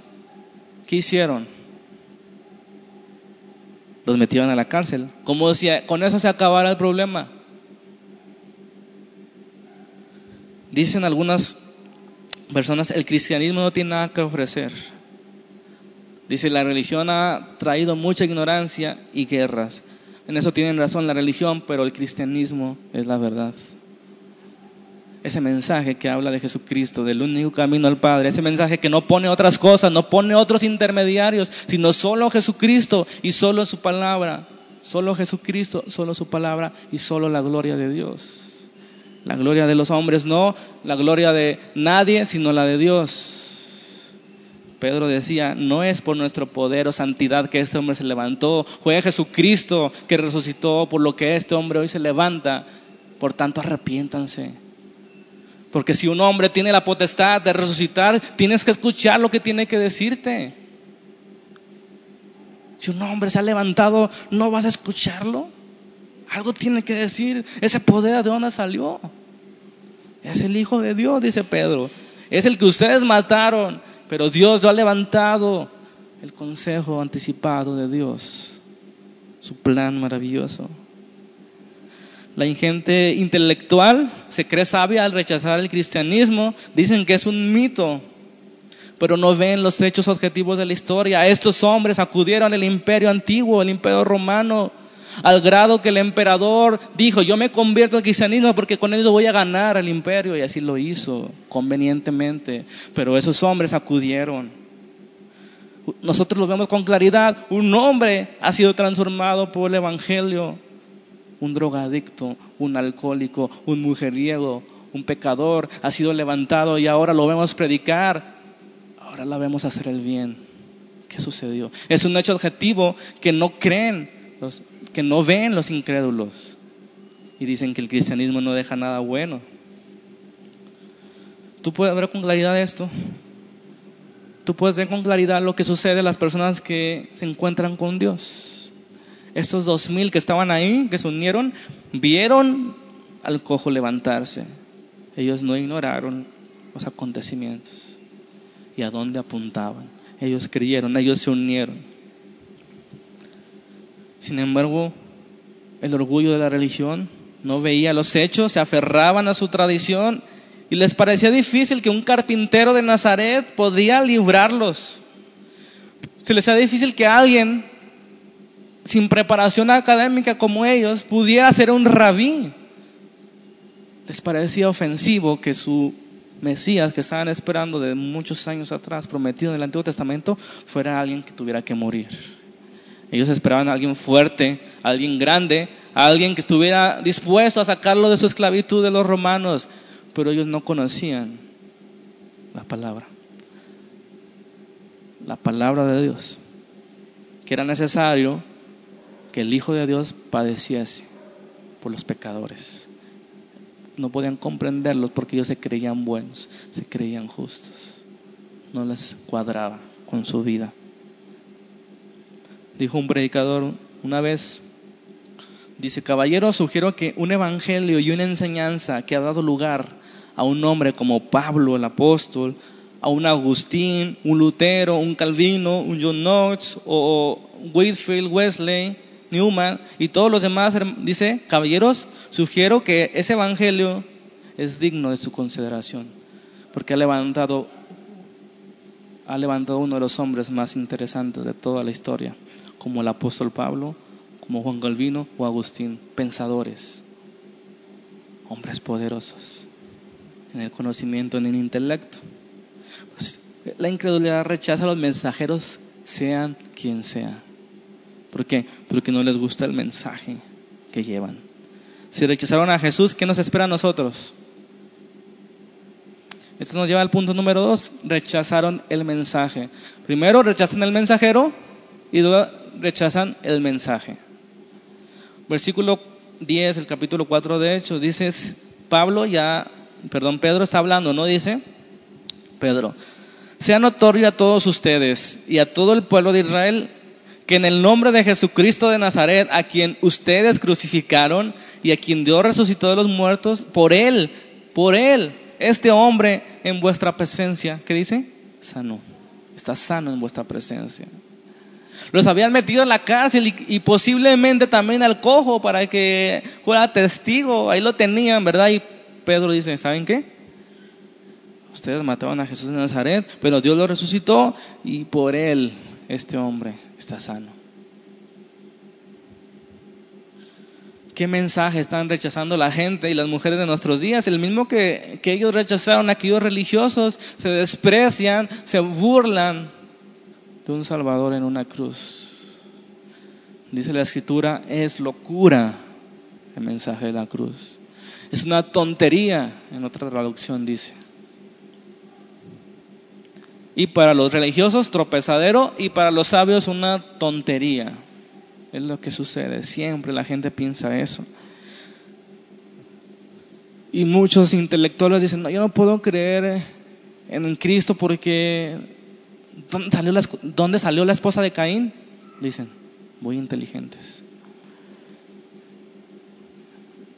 ¿qué hicieron? Los metieron a la cárcel, como si con eso se acabara el problema. Dicen algunas personas, el cristianismo no tiene nada que ofrecer. Dice, la religión ha traído mucha ignorancia y guerras. En eso tienen razón la religión, pero el cristianismo es la verdad ese mensaje que habla de Jesucristo, del único camino al Padre, ese mensaje que no pone otras cosas, no pone otros intermediarios, sino solo Jesucristo y solo su palabra, solo Jesucristo, solo su palabra y solo la gloria de Dios. La gloria de los hombres no, la gloria de nadie, sino la de Dios. Pedro decía, no es por nuestro poder o santidad que este hombre se levantó, fue Jesucristo que resucitó, por lo que este hombre hoy se levanta. Por tanto, arrepiéntanse porque si un hombre tiene la potestad de resucitar, tienes que escuchar lo que tiene que decirte. Si un hombre se ha levantado, ¿no vas a escucharlo? Algo tiene que decir. Ese poder de dónde salió. Es el Hijo de Dios, dice Pedro. Es el que ustedes mataron, pero Dios lo ha levantado. El consejo anticipado de Dios. Su plan maravilloso. La gente intelectual se cree sabia al rechazar el cristianismo. Dicen que es un mito. pero no ven los hechos objetivos de la historia. Estos hombres acudieron al imperio antiguo, el imperio romano, al grado que el emperador dijo, yo me convierto al cristianismo porque con ello voy a ganar al imperio, y así lo hizo convenientemente. Pero esos hombres acudieron. Nosotros lo vemos con claridad. Un hombre ha sido transformado por el Evangelio. Un drogadicto, un alcohólico, un mujeriego, un pecador ha sido levantado y ahora lo vemos predicar. Ahora la vemos hacer el bien. ¿Qué sucedió? Es un hecho objetivo que no creen los, que no ven los incrédulos y dicen que el cristianismo no deja nada bueno. Tú puedes ver con claridad esto. Tú puedes ver con claridad lo que sucede a las personas que se encuentran con Dios. Estos dos mil que estaban ahí, que se unieron, vieron al cojo levantarse. Ellos no ignoraron los acontecimientos y a dónde apuntaban. Ellos creyeron, ellos se unieron. Sin embargo, el orgullo de la religión no veía los hechos, se aferraban a su tradición y les parecía difícil que un carpintero de Nazaret podía librarlos. Se les hacía difícil que alguien sin preparación académica como ellos pudiera ser un rabí. Les parecía ofensivo que su Mesías que estaban esperando de muchos años atrás, prometido en el Antiguo Testamento, fuera alguien que tuviera que morir. Ellos esperaban a alguien fuerte, alguien grande, alguien que estuviera dispuesto a sacarlo de su esclavitud de los romanos, pero ellos no conocían la palabra. La palabra de Dios. Que era necesario que el Hijo de Dios padeciese por los pecadores. No podían comprenderlos porque ellos se creían buenos, se creían justos. No les cuadraba con su vida dijo un predicador una vez, dice, caballero, sugiero que un evangelio y una enseñanza que ha dado lugar a un hombre como Pablo el apóstol, a un Agustín, un Lutero, un Calvino, un John Knox o Whitfield, Wesley, Newman y todos los demás, dice, caballeros, sugiero que ese evangelio es digno de su consideración, porque ha levantado ha levantado uno de los hombres más interesantes de toda la historia como el apóstol Pablo, como Juan Calvino o Agustín, pensadores, hombres poderosos en el conocimiento, en el intelecto. Pues, la incredulidad rechaza a los mensajeros, sean quien sea. ¿Por qué? Porque no les gusta el mensaje que llevan. Si rechazaron a Jesús, ¿qué nos espera a nosotros? Esto nos lleva al punto número dos, rechazaron el mensaje. Primero rechazan el mensajero y luego rechazan el mensaje. Versículo 10, el capítulo 4 de Hechos, dice, Pablo ya, perdón, Pedro está hablando, ¿no? Dice, Pedro, sea notorio a todos ustedes y a todo el pueblo de Israel que en el nombre de Jesucristo de Nazaret, a quien ustedes crucificaron y a quien Dios resucitó de los muertos, por él, por él, este hombre en vuestra presencia, ¿qué dice? Sano, está sano en vuestra presencia. Los habían metido en la cárcel y, posiblemente también al cojo para que fuera testigo. Ahí lo tenían, ¿verdad? Y Pedro dice, ¿saben qué? Ustedes mataron a Jesús de Nazaret, pero Dios lo resucitó y por él este hombre está sano. ¿Qué mensaje están rechazando la gente y las mujeres de nuestros días? El mismo que, que ellos rechazaron, aquellos religiosos, se desprecian, se burlan de un Salvador en una cruz. Dice la escritura, es locura el mensaje de la cruz. Es una tontería, en otra traducción dice. Y para los religiosos tropezadero y para los sabios una tontería. Es lo que sucede, siempre la gente piensa eso. Y muchos intelectuales dicen, no, yo no puedo creer en Cristo porque ¿Dónde salió, la, ¿Dónde salió la esposa de Caín? Dicen, muy inteligentes.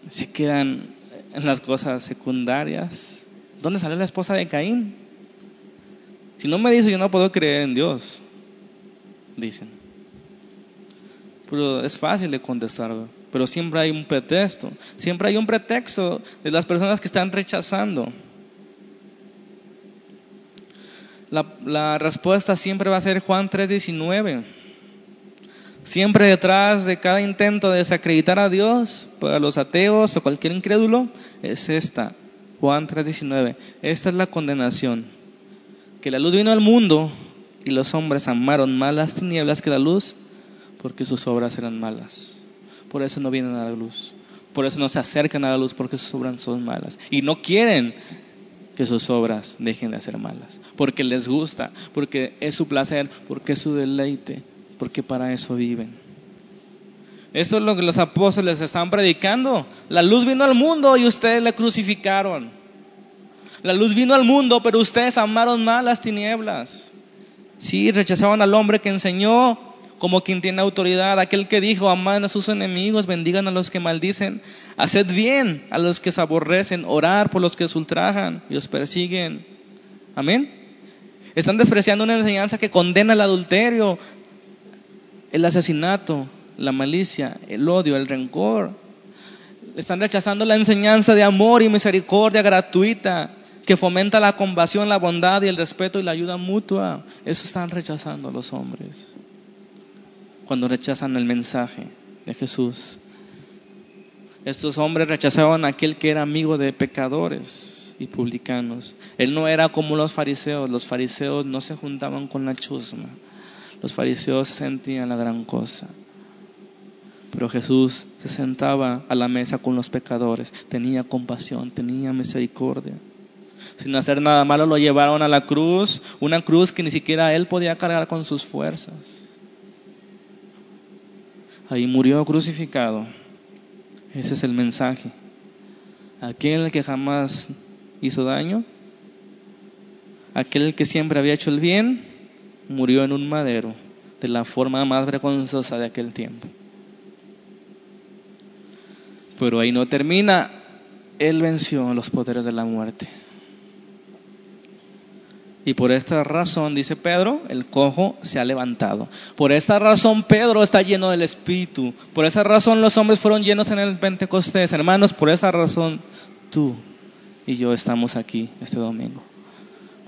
Se quedan en las cosas secundarias. ¿Dónde salió la esposa de Caín? Si no me dice, yo no puedo creer en Dios. Dicen. Pero es fácil de contestar, pero siempre hay un pretexto. Siempre hay un pretexto de las personas que están rechazando. La, la respuesta siempre va a ser Juan 3:19. Siempre detrás de cada intento de desacreditar a Dios para los ateos o cualquier incrédulo es esta, Juan 3:19. Esta es la condenación, que la luz vino al mundo y los hombres amaron más las tinieblas que la luz porque sus obras eran malas. Por eso no vienen a la luz. Por eso no se acercan a la luz porque sus obras son malas. Y no quieren que sus obras dejen de ser malas. Porque les gusta, porque es su placer, porque es su deleite, porque para eso viven. Esto es lo que los apóstoles están predicando. La luz vino al mundo y ustedes le crucificaron. La luz vino al mundo, pero ustedes amaron más las tinieblas. Sí, rechazaban al hombre que enseñó como quien tiene autoridad, aquel que dijo, amad a sus enemigos, bendigan a los que maldicen, haced bien a los que se aborrecen, orar por los que os ultrajan y os persiguen. Amén. Están despreciando una enseñanza que condena el adulterio, el asesinato, la malicia, el odio, el rencor. Están rechazando la enseñanza de amor y misericordia gratuita que fomenta la compasión, la bondad y el respeto y la ayuda mutua. Eso están rechazando los hombres cuando rechazan el mensaje de Jesús. Estos hombres rechazaban a aquel que era amigo de pecadores y publicanos. Él no era como los fariseos. Los fariseos no se juntaban con la chusma. Los fariseos se sentían la gran cosa. Pero Jesús se sentaba a la mesa con los pecadores. Tenía compasión, tenía misericordia. Sin hacer nada malo lo llevaron a la cruz, una cruz que ni siquiera él podía cargar con sus fuerzas. Ahí murió crucificado. Ese es el mensaje. Aquel que jamás hizo daño, aquel que siempre había hecho el bien, murió en un madero de la forma más vergonzosa de aquel tiempo. Pero ahí no termina. Él venció los poderes de la muerte. Y por esta razón, dice Pedro, el cojo se ha levantado. Por esta razón Pedro está lleno del Espíritu. Por esa razón los hombres fueron llenos en el Pentecostés. Hermanos, por esa razón tú y yo estamos aquí este domingo.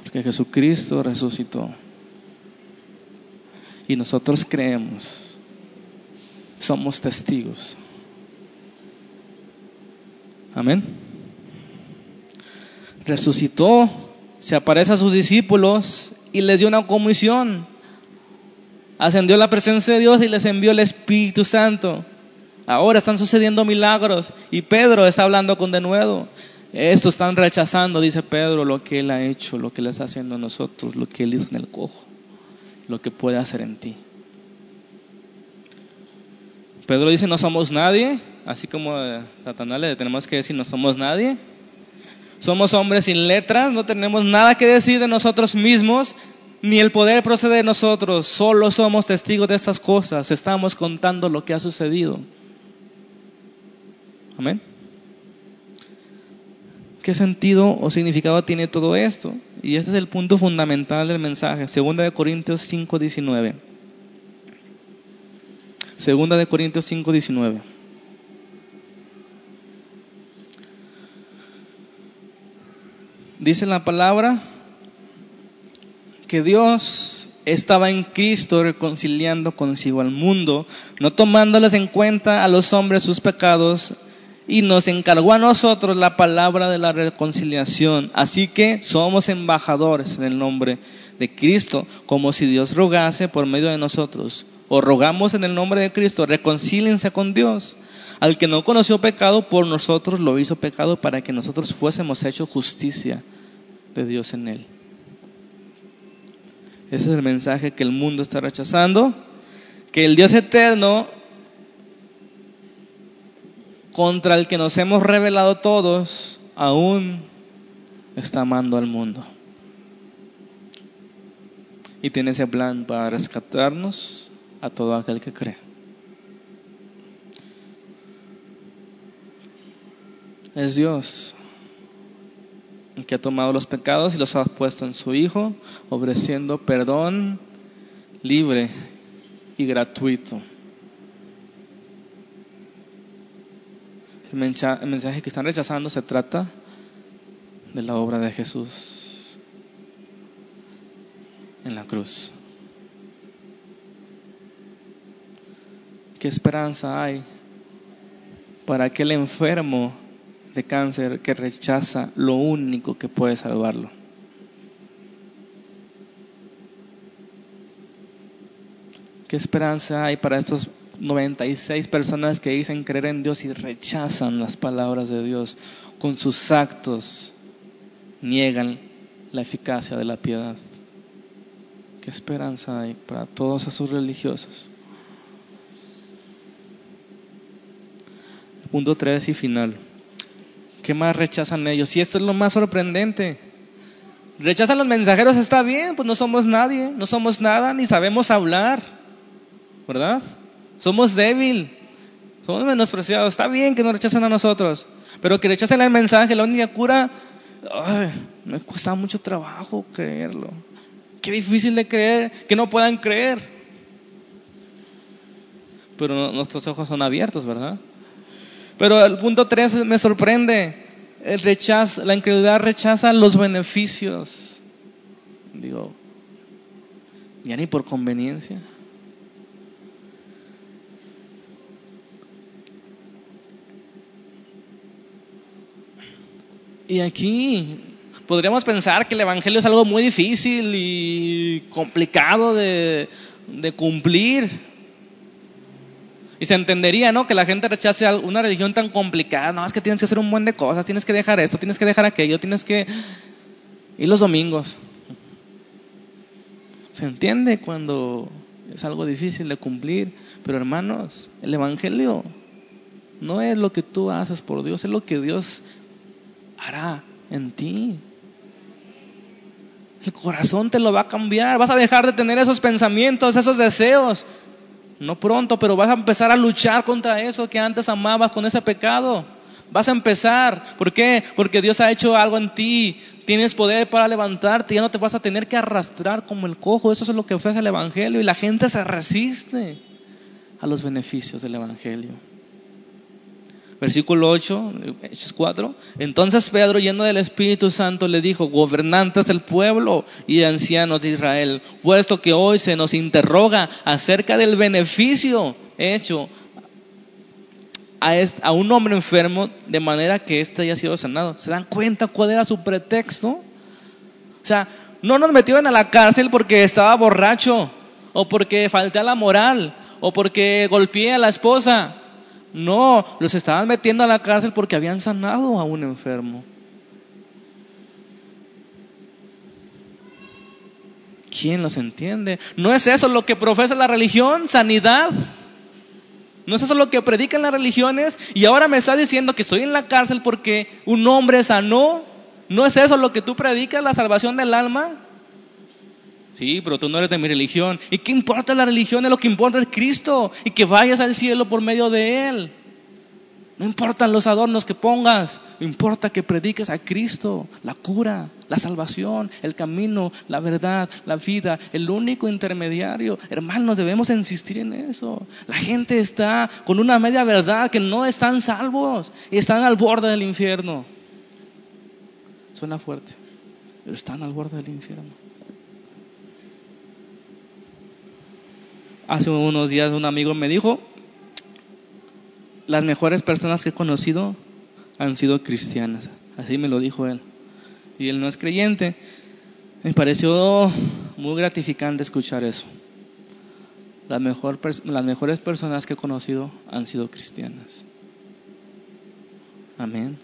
Porque Jesucristo resucitó. Y nosotros creemos. Somos testigos. Amén. Resucitó se aparece a sus discípulos y les dio una comisión. Ascendió la presencia de Dios y les envió el Espíritu Santo. Ahora están sucediendo milagros y Pedro está hablando con denuedo. Esto están rechazando, dice Pedro, lo que Él ha hecho, lo que Él está haciendo en nosotros, lo que Él hizo en el cojo, lo que puede hacer en ti. Pedro dice, no somos nadie, así como a Satanás le tenemos que decir, no somos nadie. Somos hombres sin letras, no tenemos nada que decir de nosotros mismos, ni el poder procede de nosotros, solo somos testigos de estas cosas, estamos contando lo que ha sucedido. Amén. ¿Qué sentido o significado tiene todo esto? Y este es el punto fundamental del mensaje. Segunda de Corintios 5, 19. Segunda de Corintios 5, dice la palabra que Dios estaba en Cristo reconciliando consigo al mundo, no tomándoles en cuenta a los hombres sus pecados, y nos encargó a nosotros la palabra de la reconciliación. Así que somos embajadores en el nombre de Cristo, como si Dios rogase por medio de nosotros. O rogamos en el nombre de Cristo, reconcílense con Dios. Al que no conoció pecado, por nosotros lo hizo pecado para que nosotros fuésemos hechos justicia de Dios en él. Ese es el mensaje que el mundo está rechazando, que el Dios eterno contra el que nos hemos revelado todos, aún está amando al mundo. Y tiene ese plan para rescatarnos a todo aquel que cree. Es Dios el que ha tomado los pecados y los ha puesto en su Hijo, ofreciendo perdón libre y gratuito. El mensaje, que están rechazando se trata de la obra de Jesús. en la cruz. ¿Qué esperanza hay para aquel enfermo de cáncer que rechaza lo único que puede salvarlo? ¿Qué esperanza hay para estos 96 personas que dicen creer en Dios y rechazan las palabras de Dios con sus actos? Niegan la eficacia de la piedad. ¿Qué esperanza hay para todos esos religiosos? Punto 3 y final. ¿Qué más rechazan ellos? Y esto es lo más sorprendente. Rechazan los mensajeros, está bien, pues no somos nadie, no somos nada, ni sabemos hablar. ¿verdad? Somos débil, somos menospreciados. Está bien que nos rechacen a nosotros, pero que rechacen el mensaje, la única cura, me cuesta mucho trabajo creerlo. Qué difícil de creer, que no puedan creer. Pero nuestros ojos son abiertos, ¿verdad? Pero el punto 3 me sorprende. El rechazo, la incredulidad rechaza los beneficios. Digo, ya ni por conveniencia. Y aquí podríamos pensar que el Evangelio es algo muy difícil y complicado de, cumplir. Y se entendería, ¿no? Que la gente rechace una religión tan complicada. No, es que tienes que hacer un buen de cosas, tienes que dejar esto, tienes que dejar aquello, tienes que... Y los domingos. Se entiende cuando es algo difícil de cumplir. Pero hermanos, el Evangelio no es lo que tú haces por Dios, es lo que Dios hará en ti. El corazón te lo va a cambiar. Vas a dejar de tener esos pensamientos, esos deseos. No pronto, pero vas a empezar a luchar contra eso que antes amabas con ese pecado. Vas a empezar. ¿Por qué? Porque Dios ha hecho algo en ti. Tienes poder para levantarte. Ya no te vas a tener que arrastrar como el cojo. Eso es lo que ofrece el Evangelio. Y la gente se resiste a los beneficios del Evangelio versículo 8, Hechos 4. Entonces Pedro, lleno del Espíritu Santo, le dijo, gobernantes del pueblo y ancianos de Israel, puesto que hoy se nos interroga acerca del beneficio hecho a, un hombre enfermo de manera que éste haya sido sanado. ¿Se dan cuenta cuál era su pretexto? O sea, no nos metieron a la cárcel porque estaba borracho, o porque falté a la moral, o porque golpeé a la esposa. No, los estaban metiendo a la cárcel porque habían sanado a un enfermo. ¿Quién los entiende? ¿No es eso lo que profesa la religión? Sanidad. ¿No es eso lo que predican las religiones? Y ahora me está diciendo que estoy en la cárcel porque un hombre sanó. ¿No es eso lo que tú predicas, la salvación del alma? Sí, pero tú no eres de mi religión. ¿Y qué importa la religión? Lo que importa es Cristo y que vayas al cielo por medio de Él. No importan los adornos que pongas, importa que prediques a Cristo, la cura, la salvación, el camino, la verdad, la vida, el único intermediario. Hermanos, debemos insistir en eso. La gente está con una media verdad que no están salvos y están al borde del infierno. Suena fuerte, pero están al borde del infierno. Hace unos días un amigo me dijo, las mejores personas que he conocido han sido cristianas. Así me lo dijo él. Y él no es creyente. Me pareció muy gratificante escuchar eso. Las, mejor, las mejores personas que he conocido han sido cristianas. Amén.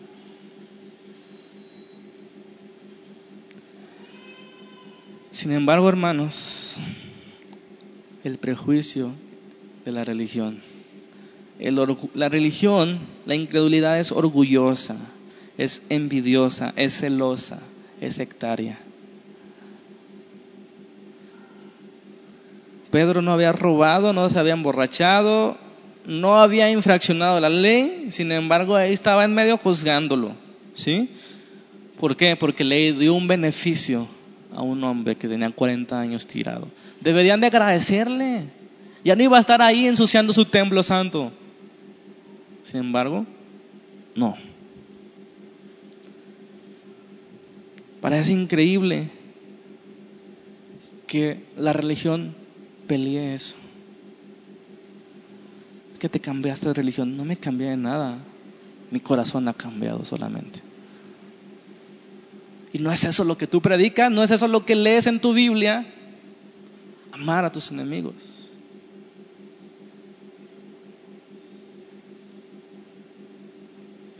Sin embargo, hermanos, el prejuicio de la religión. la religión, la incredulidad es orgullosa, es envidiosa, es celosa, es sectaria. Pedro no había robado, no se había emborrachado, no había infraccionado la ley, sin embargo ahí estaba en medio juzgándolo. ¿Sí? ¿Por qué? Porque le dio un beneficio a un hombre que tenía 40 años tirado. Deberían de agradecerle. Ya no iba a estar ahí ensuciando su templo santo. Sin embargo, no. Parece increíble que la religión pelee eso. Que te cambiaste de religión. No me cambié de nada. Mi corazón ha cambiado solamente. Y no es eso lo que tú predicas, no es eso lo que lees en tu Biblia. Amar a tus enemigos.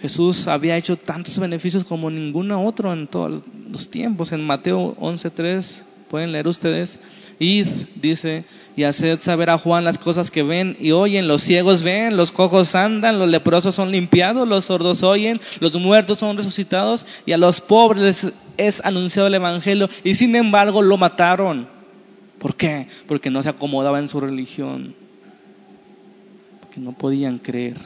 Jesús había hecho tantos beneficios como ningún otro en todos los tiempos. En Mateo 11.3 pueden leer ustedes. Id, dice, y haced saber a Juan las cosas que ven y oyen. Los ciegos ven, los cojos andan, los leprosos son limpiados, los sordos oyen, los muertos son resucitados y a los pobres es anunciado el Evangelio y sin embargo lo mataron. ¿Por qué? Porque no se acomodaba en su religión. Porque no podían creer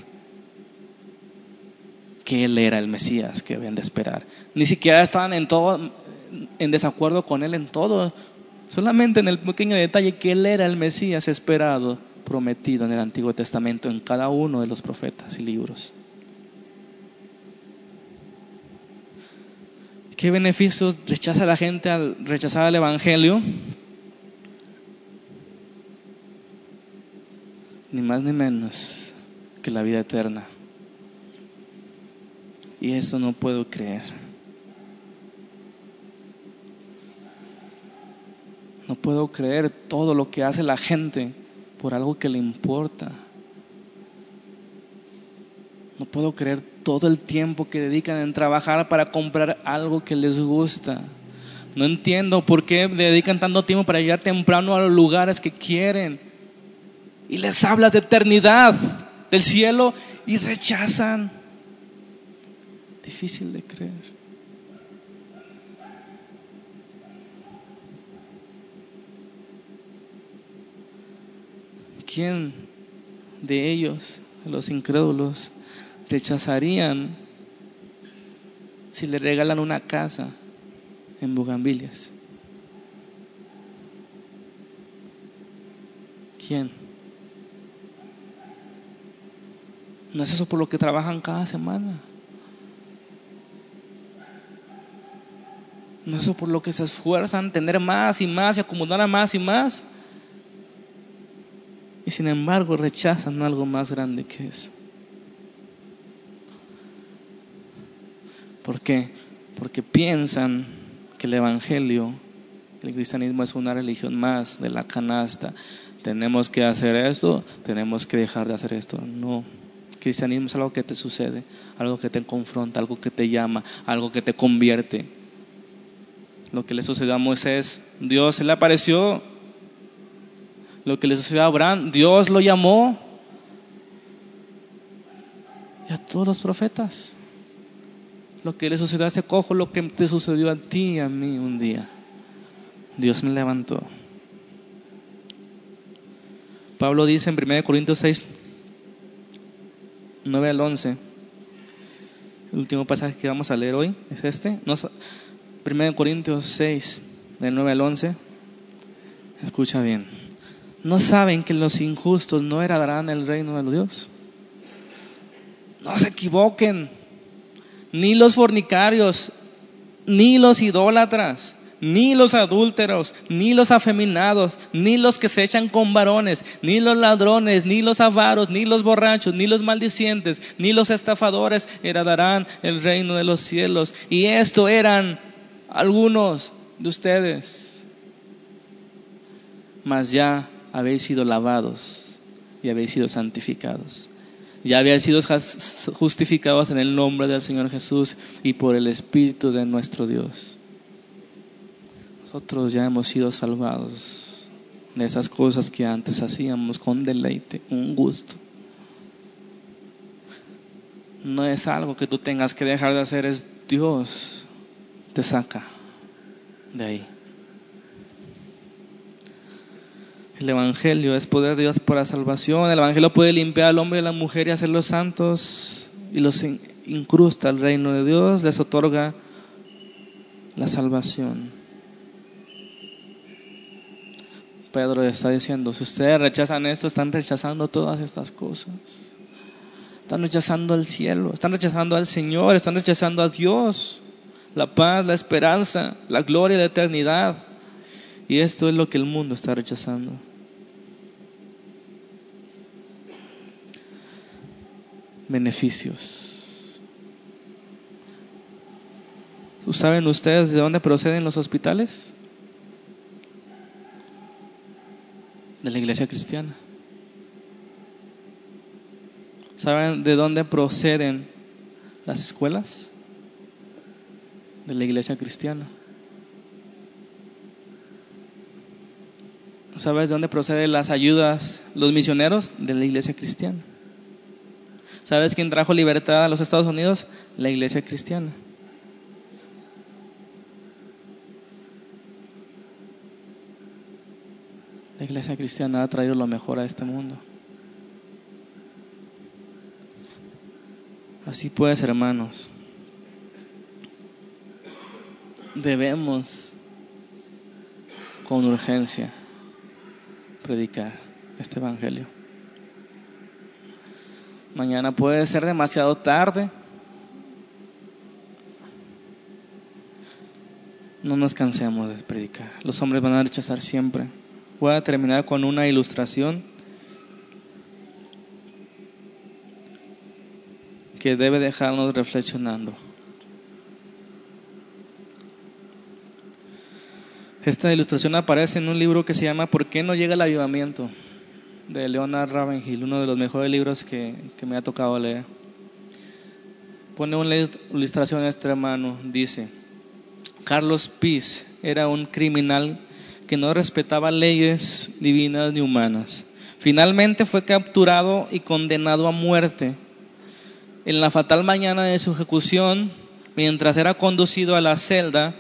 que Él era el Mesías que habían de esperar. Ni siquiera estaban en todo, en desacuerdo con Él en todo. Solamente en el pequeño detalle que Él era el Mesías esperado, prometido en el Antiguo Testamento, en cada uno de los profetas y libros. ¿Qué beneficios rechaza la gente al rechazar el Evangelio? Ni más ni menos que la vida eterna. Y eso no puedo creer. No puedo creer todo lo que hace la gente por algo que le importa. No puedo creer todo el tiempo que dedican en trabajar para comprar algo que les gusta. No entiendo por qué dedican tanto tiempo para llegar temprano a los lugares que quieren. Y les hablas de eternidad, del cielo, y rechazan. Difícil de creer. ¿Quién de ellos, los incrédulos, rechazarían si le regalan una casa en Bugambilias? ¿Quién? No es eso por lo que trabajan cada semana. No es eso por lo que se esfuerzan tener más y más y acumular más y más y sin embargo rechazan algo más grande que eso. ¿Por qué? Porque piensan que el Evangelio, el cristianismo es una religión más de la canasta. Tenemos que hacer esto, tenemos que dejar de hacer esto. No. El cristianismo es algo que te sucede, algo que te confronta, algo que te llama, algo que te convierte. Lo que le sucedió a Moisés, Dios se le apareció lo que le sucedió a Abraham, Dios lo llamó. Y a todos los profetas. Lo que le sucedió a ese cojo, lo que te sucedió a ti y a mí un día. Dios me levantó. Pablo dice en 1 Corintios 6, 9 al 11. El último pasaje que vamos a leer hoy es este. 1 Corintios 6, del 9 al 11. Escucha bien. ¿No saben que los injustos no heredarán el reino de Dios? No se equivoquen. Ni los fornicarios, ni los idólatras, ni los adúlteros, ni los afeminados, ni los que se echan con varones, ni los ladrones, ni los avaros, ni los borrachos, ni los maldicientes, ni los estafadores heredarán el reino de los cielos. Y esto eran algunos de ustedes. Mas ya habéis sido lavados y habéis sido santificados. Ya habéis sido justificados en el nombre del Señor Jesús y por el Espíritu de nuestro Dios. Nosotros ya hemos sido salvados de esas cosas que antes hacíamos con deleite, con gusto. No es algo que tú tengas que dejar de hacer, es Dios te saca de ahí. El Evangelio es poder de Dios para salvación. El Evangelio puede limpiar al hombre y a la mujer y hacerlos santos y los incrusta al reino de Dios, les otorga la salvación. Pedro está diciendo, si ustedes rechazan esto, están rechazando todas estas cosas. Están rechazando al cielo, están rechazando al Señor, están rechazando a Dios, la paz, la esperanza, la gloria, la eternidad. Y esto es lo que el mundo está rechazando. Beneficios. ¿Saben ustedes de dónde proceden los hospitales? De la iglesia cristiana. ¿Saben de dónde proceden las escuelas? De la iglesia cristiana. ¿Sabes de dónde proceden las ayudas, los misioneros? De la iglesia cristiana. ¿Sabes quién trajo libertad a los Estados Unidos? La iglesia cristiana. La iglesia cristiana ha traído lo mejor a este mundo. Así pues, hermanos, debemos con urgencia predicar este Evangelio. Mañana puede ser demasiado tarde. No nos cansemos de predicar. Los hombres van a rechazar siempre. Voy a terminar con una ilustración que debe dejarnos reflexionando. Esta ilustración aparece en un libro que se llama ¿Por qué no llega el avivamiento? De Leonard Ravenhill, uno de los mejores libros que, que me ha tocado leer. Pone una ilustración a este hermano, dice, Carlos Piz era un criminal que no respetaba leyes divinas ni humanas. Finalmente fue capturado y condenado a muerte en la fatal mañana de su ejecución, mientras era conducido a la celda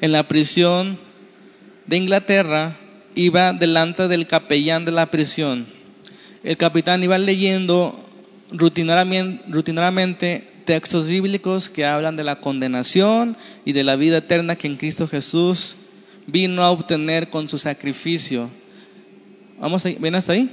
en la prisión de Inglaterra, iba delante del capellán de la prisión. El capitán iba leyendo rutinariamente textos bíblicos que hablan de la condenación y de la vida eterna que en Cristo Jesús vino a obtener con su sacrificio. Vamos, ¿ven hasta ahí?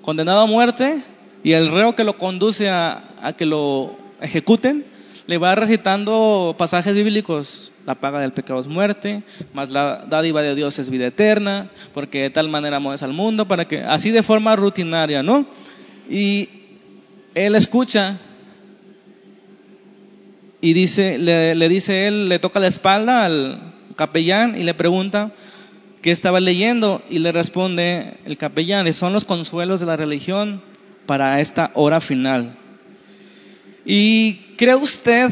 Condenado a muerte, y el reo que lo conduce a, que lo ejecuten le va recitando pasajes bíblicos. La paga del pecado es muerte, más la dádiva de Dios es vida eterna, porque de tal manera amas al mundo, para que, así de forma rutinaria, ¿no? Y él escucha y dice, le, le dice él, le toca la espalda al capellán y le pregunta qué estaba leyendo y le responde el capellán, son los consuelos de la religión para esta hora final. ¿Y cree usted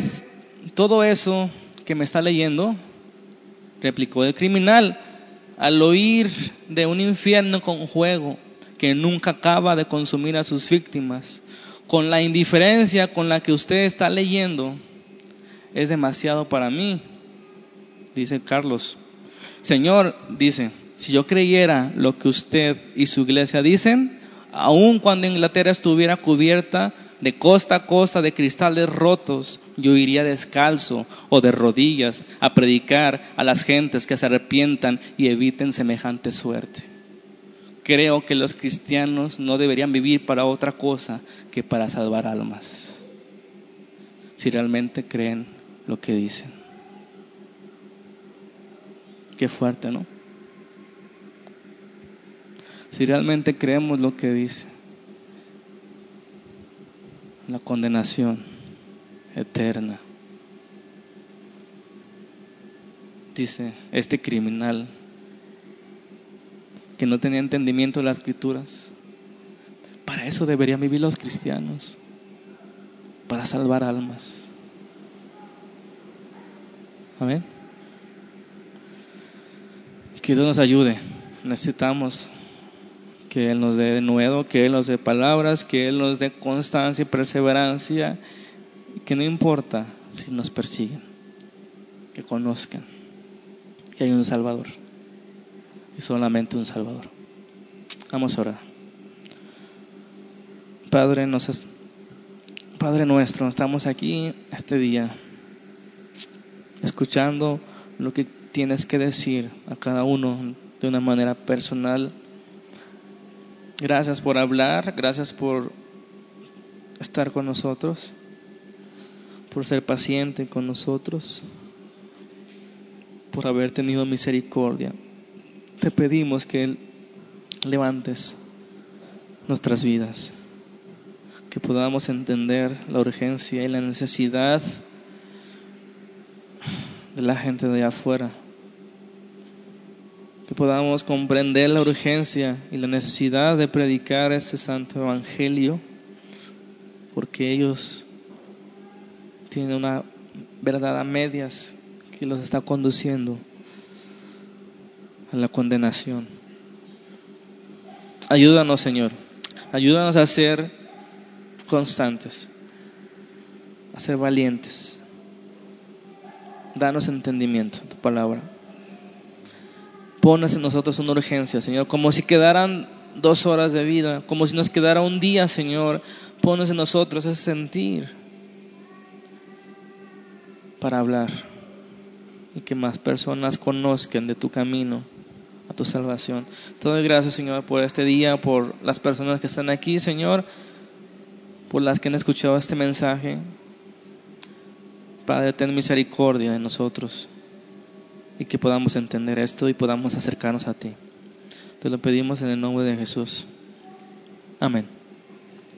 todo eso que me está leyendo? Replicó el criminal al oír de un infierno con juego que nunca acaba de consumir a sus víctimas, con la indiferencia con la que usted está leyendo, es demasiado para mí, dice Carlos. Señor, dice, si yo creyera lo que usted y su iglesia dicen, aun cuando Inglaterra estuviera cubierta de costa a costa de cristales rotos, yo iría descalzo o de rodillas a predicar a las gentes que se arrepientan y eviten semejante suerte. Creo que los cristianos no deberían vivir para otra cosa que para salvar almas, si realmente creen lo que dicen. Qué fuerte, ¿no? si realmente creemos lo que dice. La condenación eterna. Dice este criminal que no tenía entendimiento de las escrituras. Para eso deberían vivir los cristianos, para salvar almas. Amén. Que Dios nos ayude. Necesitamos que Él nos dé de nuevo, que Él nos dé palabras, que Él nos dé constancia y perseverancia, que no importa si nos persiguen, que conozcan que hay un Salvador y solamente un Salvador. Vamos a orar. Padre, Padre nuestro, estamos aquí este día escuchando lo que tienes que decir a cada uno de una manera personal Gracias por hablar, gracias por estar con nosotros, por ser paciente con nosotros, por haber tenido misericordia. Te pedimos que levantes nuestras vidas, que podamos entender la urgencia y la necesidad de la gente de allá afuera, que podamos comprender la urgencia y la necesidad de predicar este santo evangelio, porque ellos tienen una verdad a medias que los está conduciendo a la condenación. Ayúdanos, Señor. Ayúdanos a ser constantes, a ser valientes. Danos entendimiento, tu palabra. Pones en nosotros una urgencia, Señor, como si quedaran dos horas de vida, como si nos quedara un día, Señor. Pones en nosotros ese sentir para hablar y que más personas conozcan de tu camino a tu salvación. Te doy gracias, Señor, por este día, por las personas que están aquí, Señor, por las que han escuchado este mensaje. Padre, ten misericordia de nosotros y que podamos entender esto y podamos acercarnos a ti. Te lo pedimos en el nombre de Jesús. Amén.